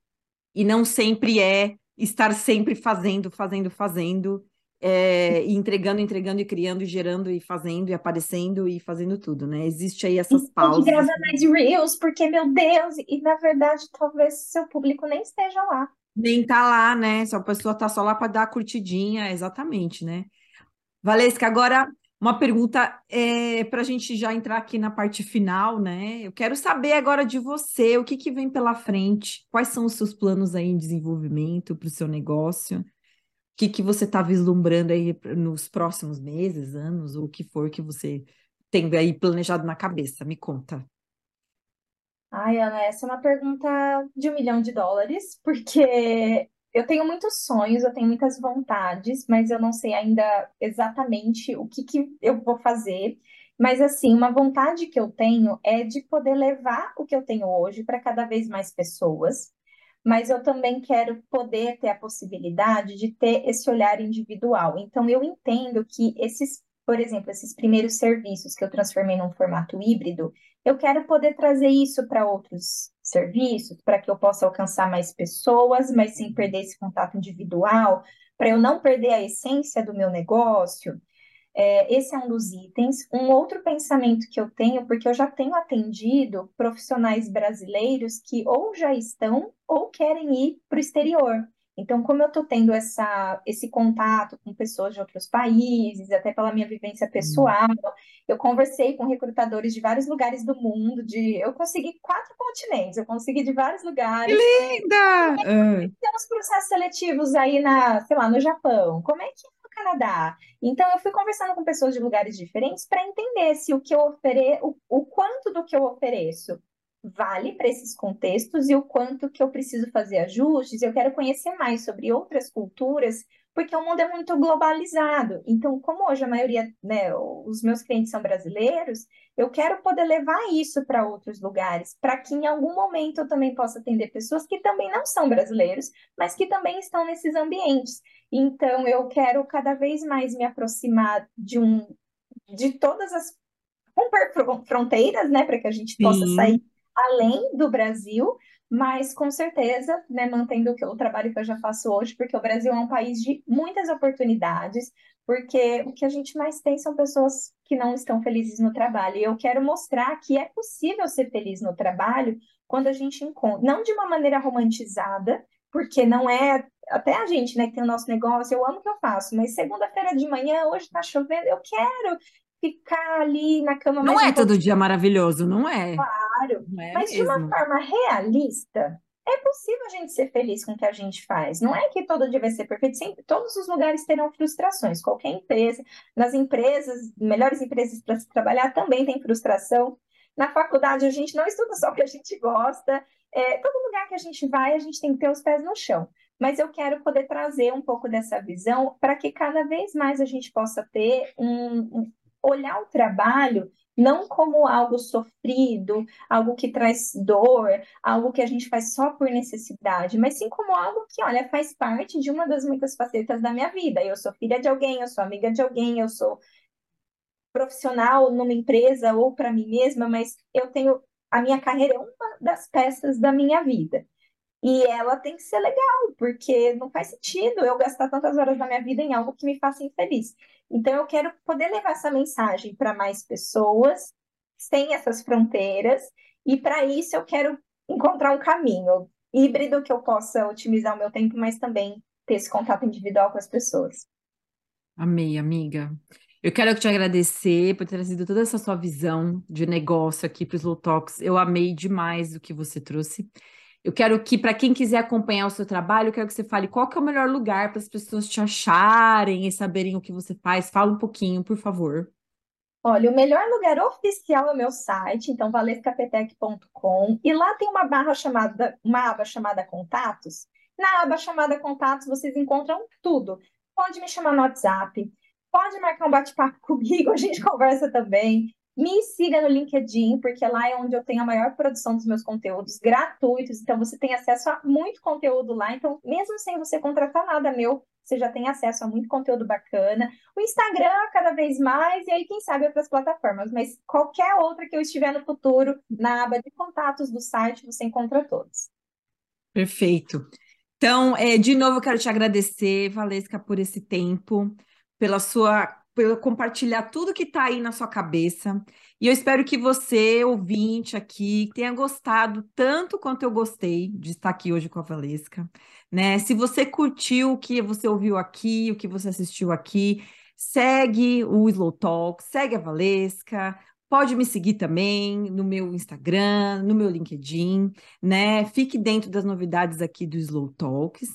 e não sempre é estar sempre fazendo, fazendo, fazendo, é, e entregando, entregando e criando, e gerando e fazendo e aparecendo e fazendo tudo, né? Existe aí essas pausas. Tem que gravar mais reels, porque, meu Deus, e na verdade talvez seu público nem esteja lá. Nem tá lá, né? Se a pessoa tá só lá para dar a curtidinha, exatamente, né? Valesca, agora uma pergunta é, para a gente já entrar aqui na parte final, né? Eu quero saber agora de você, o que, que vem pela frente, quais são os seus planos aí em desenvolvimento para o seu negócio, o que, que você está vislumbrando aí nos próximos meses, anos, ou o que for que você tem aí planejado na cabeça, me conta. Ai, Ana, essa é uma pergunta de um milhão de dólares, porque eu tenho muitos sonhos, eu tenho muitas vontades, mas eu não sei ainda exatamente o que, que eu vou fazer. Mas, assim, uma vontade que eu tenho é de poder levar o que eu tenho hoje para cada vez mais pessoas. Mas eu também quero poder ter a possibilidade de ter esse olhar individual. Então, eu entendo que esses, por exemplo, esses primeiros serviços que eu transformei num formato híbrido, eu quero poder trazer isso para outros serviços, para que eu possa alcançar mais pessoas, mas sem perder esse contato individual, para eu não perder a essência do meu negócio. É, esse é um dos itens. Um outro pensamento que eu tenho, porque eu já tenho atendido profissionais brasileiros que ou já estão ou querem ir para o exterior. Então, como eu estou tendo essa, esse contato com pessoas de outros países, até pela minha vivência uhum. pessoal, eu conversei com recrutadores de vários lugares do mundo, de eu consegui quatro continentes, eu consegui de vários lugares. Que linda! É tem os processos seletivos aí na, sei lá, no Japão. Como é que é no Canadá? Então, eu fui conversando com pessoas de lugares diferentes para entender se o que eu ofereço, o, o quanto do que eu ofereço vale para esses contextos e o quanto que eu preciso fazer ajustes. Eu quero conhecer mais sobre outras culturas, porque o mundo é muito globalizado. Então, como hoje a maioria, né, os meus clientes são brasileiros, eu quero poder levar isso para outros lugares, para que em algum momento eu também possa atender pessoas que também não são brasileiros, mas que também estão nesses ambientes. Então, eu quero cada vez mais me aproximar de um de todas as romper fronteiras, né, para que a gente Sim. possa sair além do Brasil, mas com certeza, né, mantendo o trabalho que eu já faço hoje, porque o Brasil é um país de muitas oportunidades, porque o que a gente mais tem são pessoas que não estão felizes no trabalho. E eu quero mostrar que é possível ser feliz no trabalho quando a gente encontra, não de uma maneira romantizada, porque não é até a gente, né, que tem o nosso negócio, eu amo o que eu faço, mas segunda-feira de manhã, hoje tá chovendo, eu quero ficar ali na cama Não é todo dia maravilhoso, não é? Claro, é mas mesmo. de uma forma realista, é possível a gente ser feliz com o que a gente faz. Não é que todo dia vai ser perfeito, sempre, todos os lugares terão frustrações. Qualquer empresa, nas empresas, melhores empresas para se trabalhar também tem frustração. Na faculdade a gente não estuda só o que a gente gosta. É, todo lugar que a gente vai, a gente tem que ter os pés no chão. Mas eu quero poder trazer um pouco dessa visão para que cada vez mais a gente possa ter um, um olhar o trabalho não como algo sofrido, algo que traz dor, algo que a gente faz só por necessidade, mas sim como algo que, olha, faz parte de uma das muitas facetas da minha vida. Eu sou filha de alguém, eu sou amiga de alguém, eu sou profissional numa empresa ou para mim mesma, mas eu tenho a minha carreira é uma das peças da minha vida. E ela tem que ser legal, porque não faz sentido eu gastar tantas horas da minha vida em algo que me faça infeliz. Então, eu quero poder levar essa mensagem para mais pessoas, sem essas fronteiras, e para isso eu quero encontrar um caminho híbrido que eu possa otimizar o meu tempo, mas também ter esse contato individual com as pessoas. Amei, amiga. Eu quero te agradecer por ter trazido toda essa sua visão de negócio aqui para os Slow Talks. Eu amei demais o que você trouxe. Eu quero que, para quem quiser acompanhar o seu trabalho, eu quero que você fale qual é o melhor lugar para as pessoas te acharem e saberem o que você faz. Fala um pouquinho, por favor. Olha, o melhor lugar oficial é o meu site, então valescapetec.com, e lá tem uma barra chamada, uma aba chamada Contatos. Na aba chamada Contatos, vocês encontram tudo. Pode me chamar no WhatsApp, pode marcar um bate-papo <laughs> comigo, a gente conversa também. Me siga no LinkedIn, porque lá é onde eu tenho a maior produção dos meus conteúdos gratuitos. Então, você tem acesso a muito conteúdo lá. Então, mesmo sem você contratar nada meu, você já tem acesso a muito conteúdo bacana. O Instagram, cada vez mais, e aí, quem sabe, outras plataformas. Mas qualquer outra que eu estiver no futuro, na aba de contatos do site, você encontra todos. Perfeito. Então, é, de novo, eu quero te agradecer, Valesca, por esse tempo, pela sua por compartilhar tudo que está aí na sua cabeça. E eu espero que você, ouvinte aqui, tenha gostado tanto quanto eu gostei de estar aqui hoje com a Valesca. Né? Se você curtiu o que você ouviu aqui, o que você assistiu aqui, segue o Slow Talk, segue a Valesca, Pode me seguir também no meu Instagram, no meu LinkedIn, né? Fique dentro das novidades aqui do Slow Talks.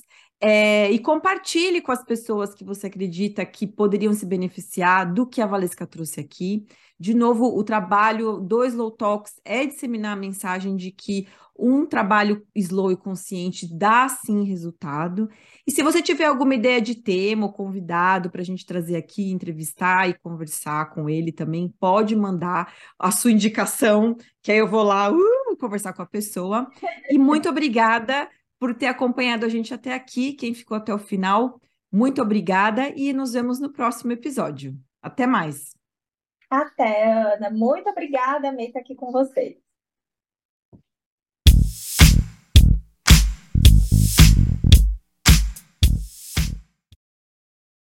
É, e compartilhe com as pessoas que você acredita que poderiam se beneficiar do que a Valesca trouxe aqui. De novo, o trabalho do Slow Talks é disseminar a mensagem de que um trabalho slow e consciente dá sim resultado. E se você tiver alguma ideia de tema ou convidado para a gente trazer aqui, entrevistar e conversar com ele também, pode mandar a sua indicação, que aí eu vou lá uh, conversar com a pessoa. E muito <laughs> obrigada por ter acompanhado a gente até aqui. Quem ficou até o final, muito obrigada e nos vemos no próximo episódio. Até mais. Até, Ana. Muito obrigada, Amei, estar aqui com vocês.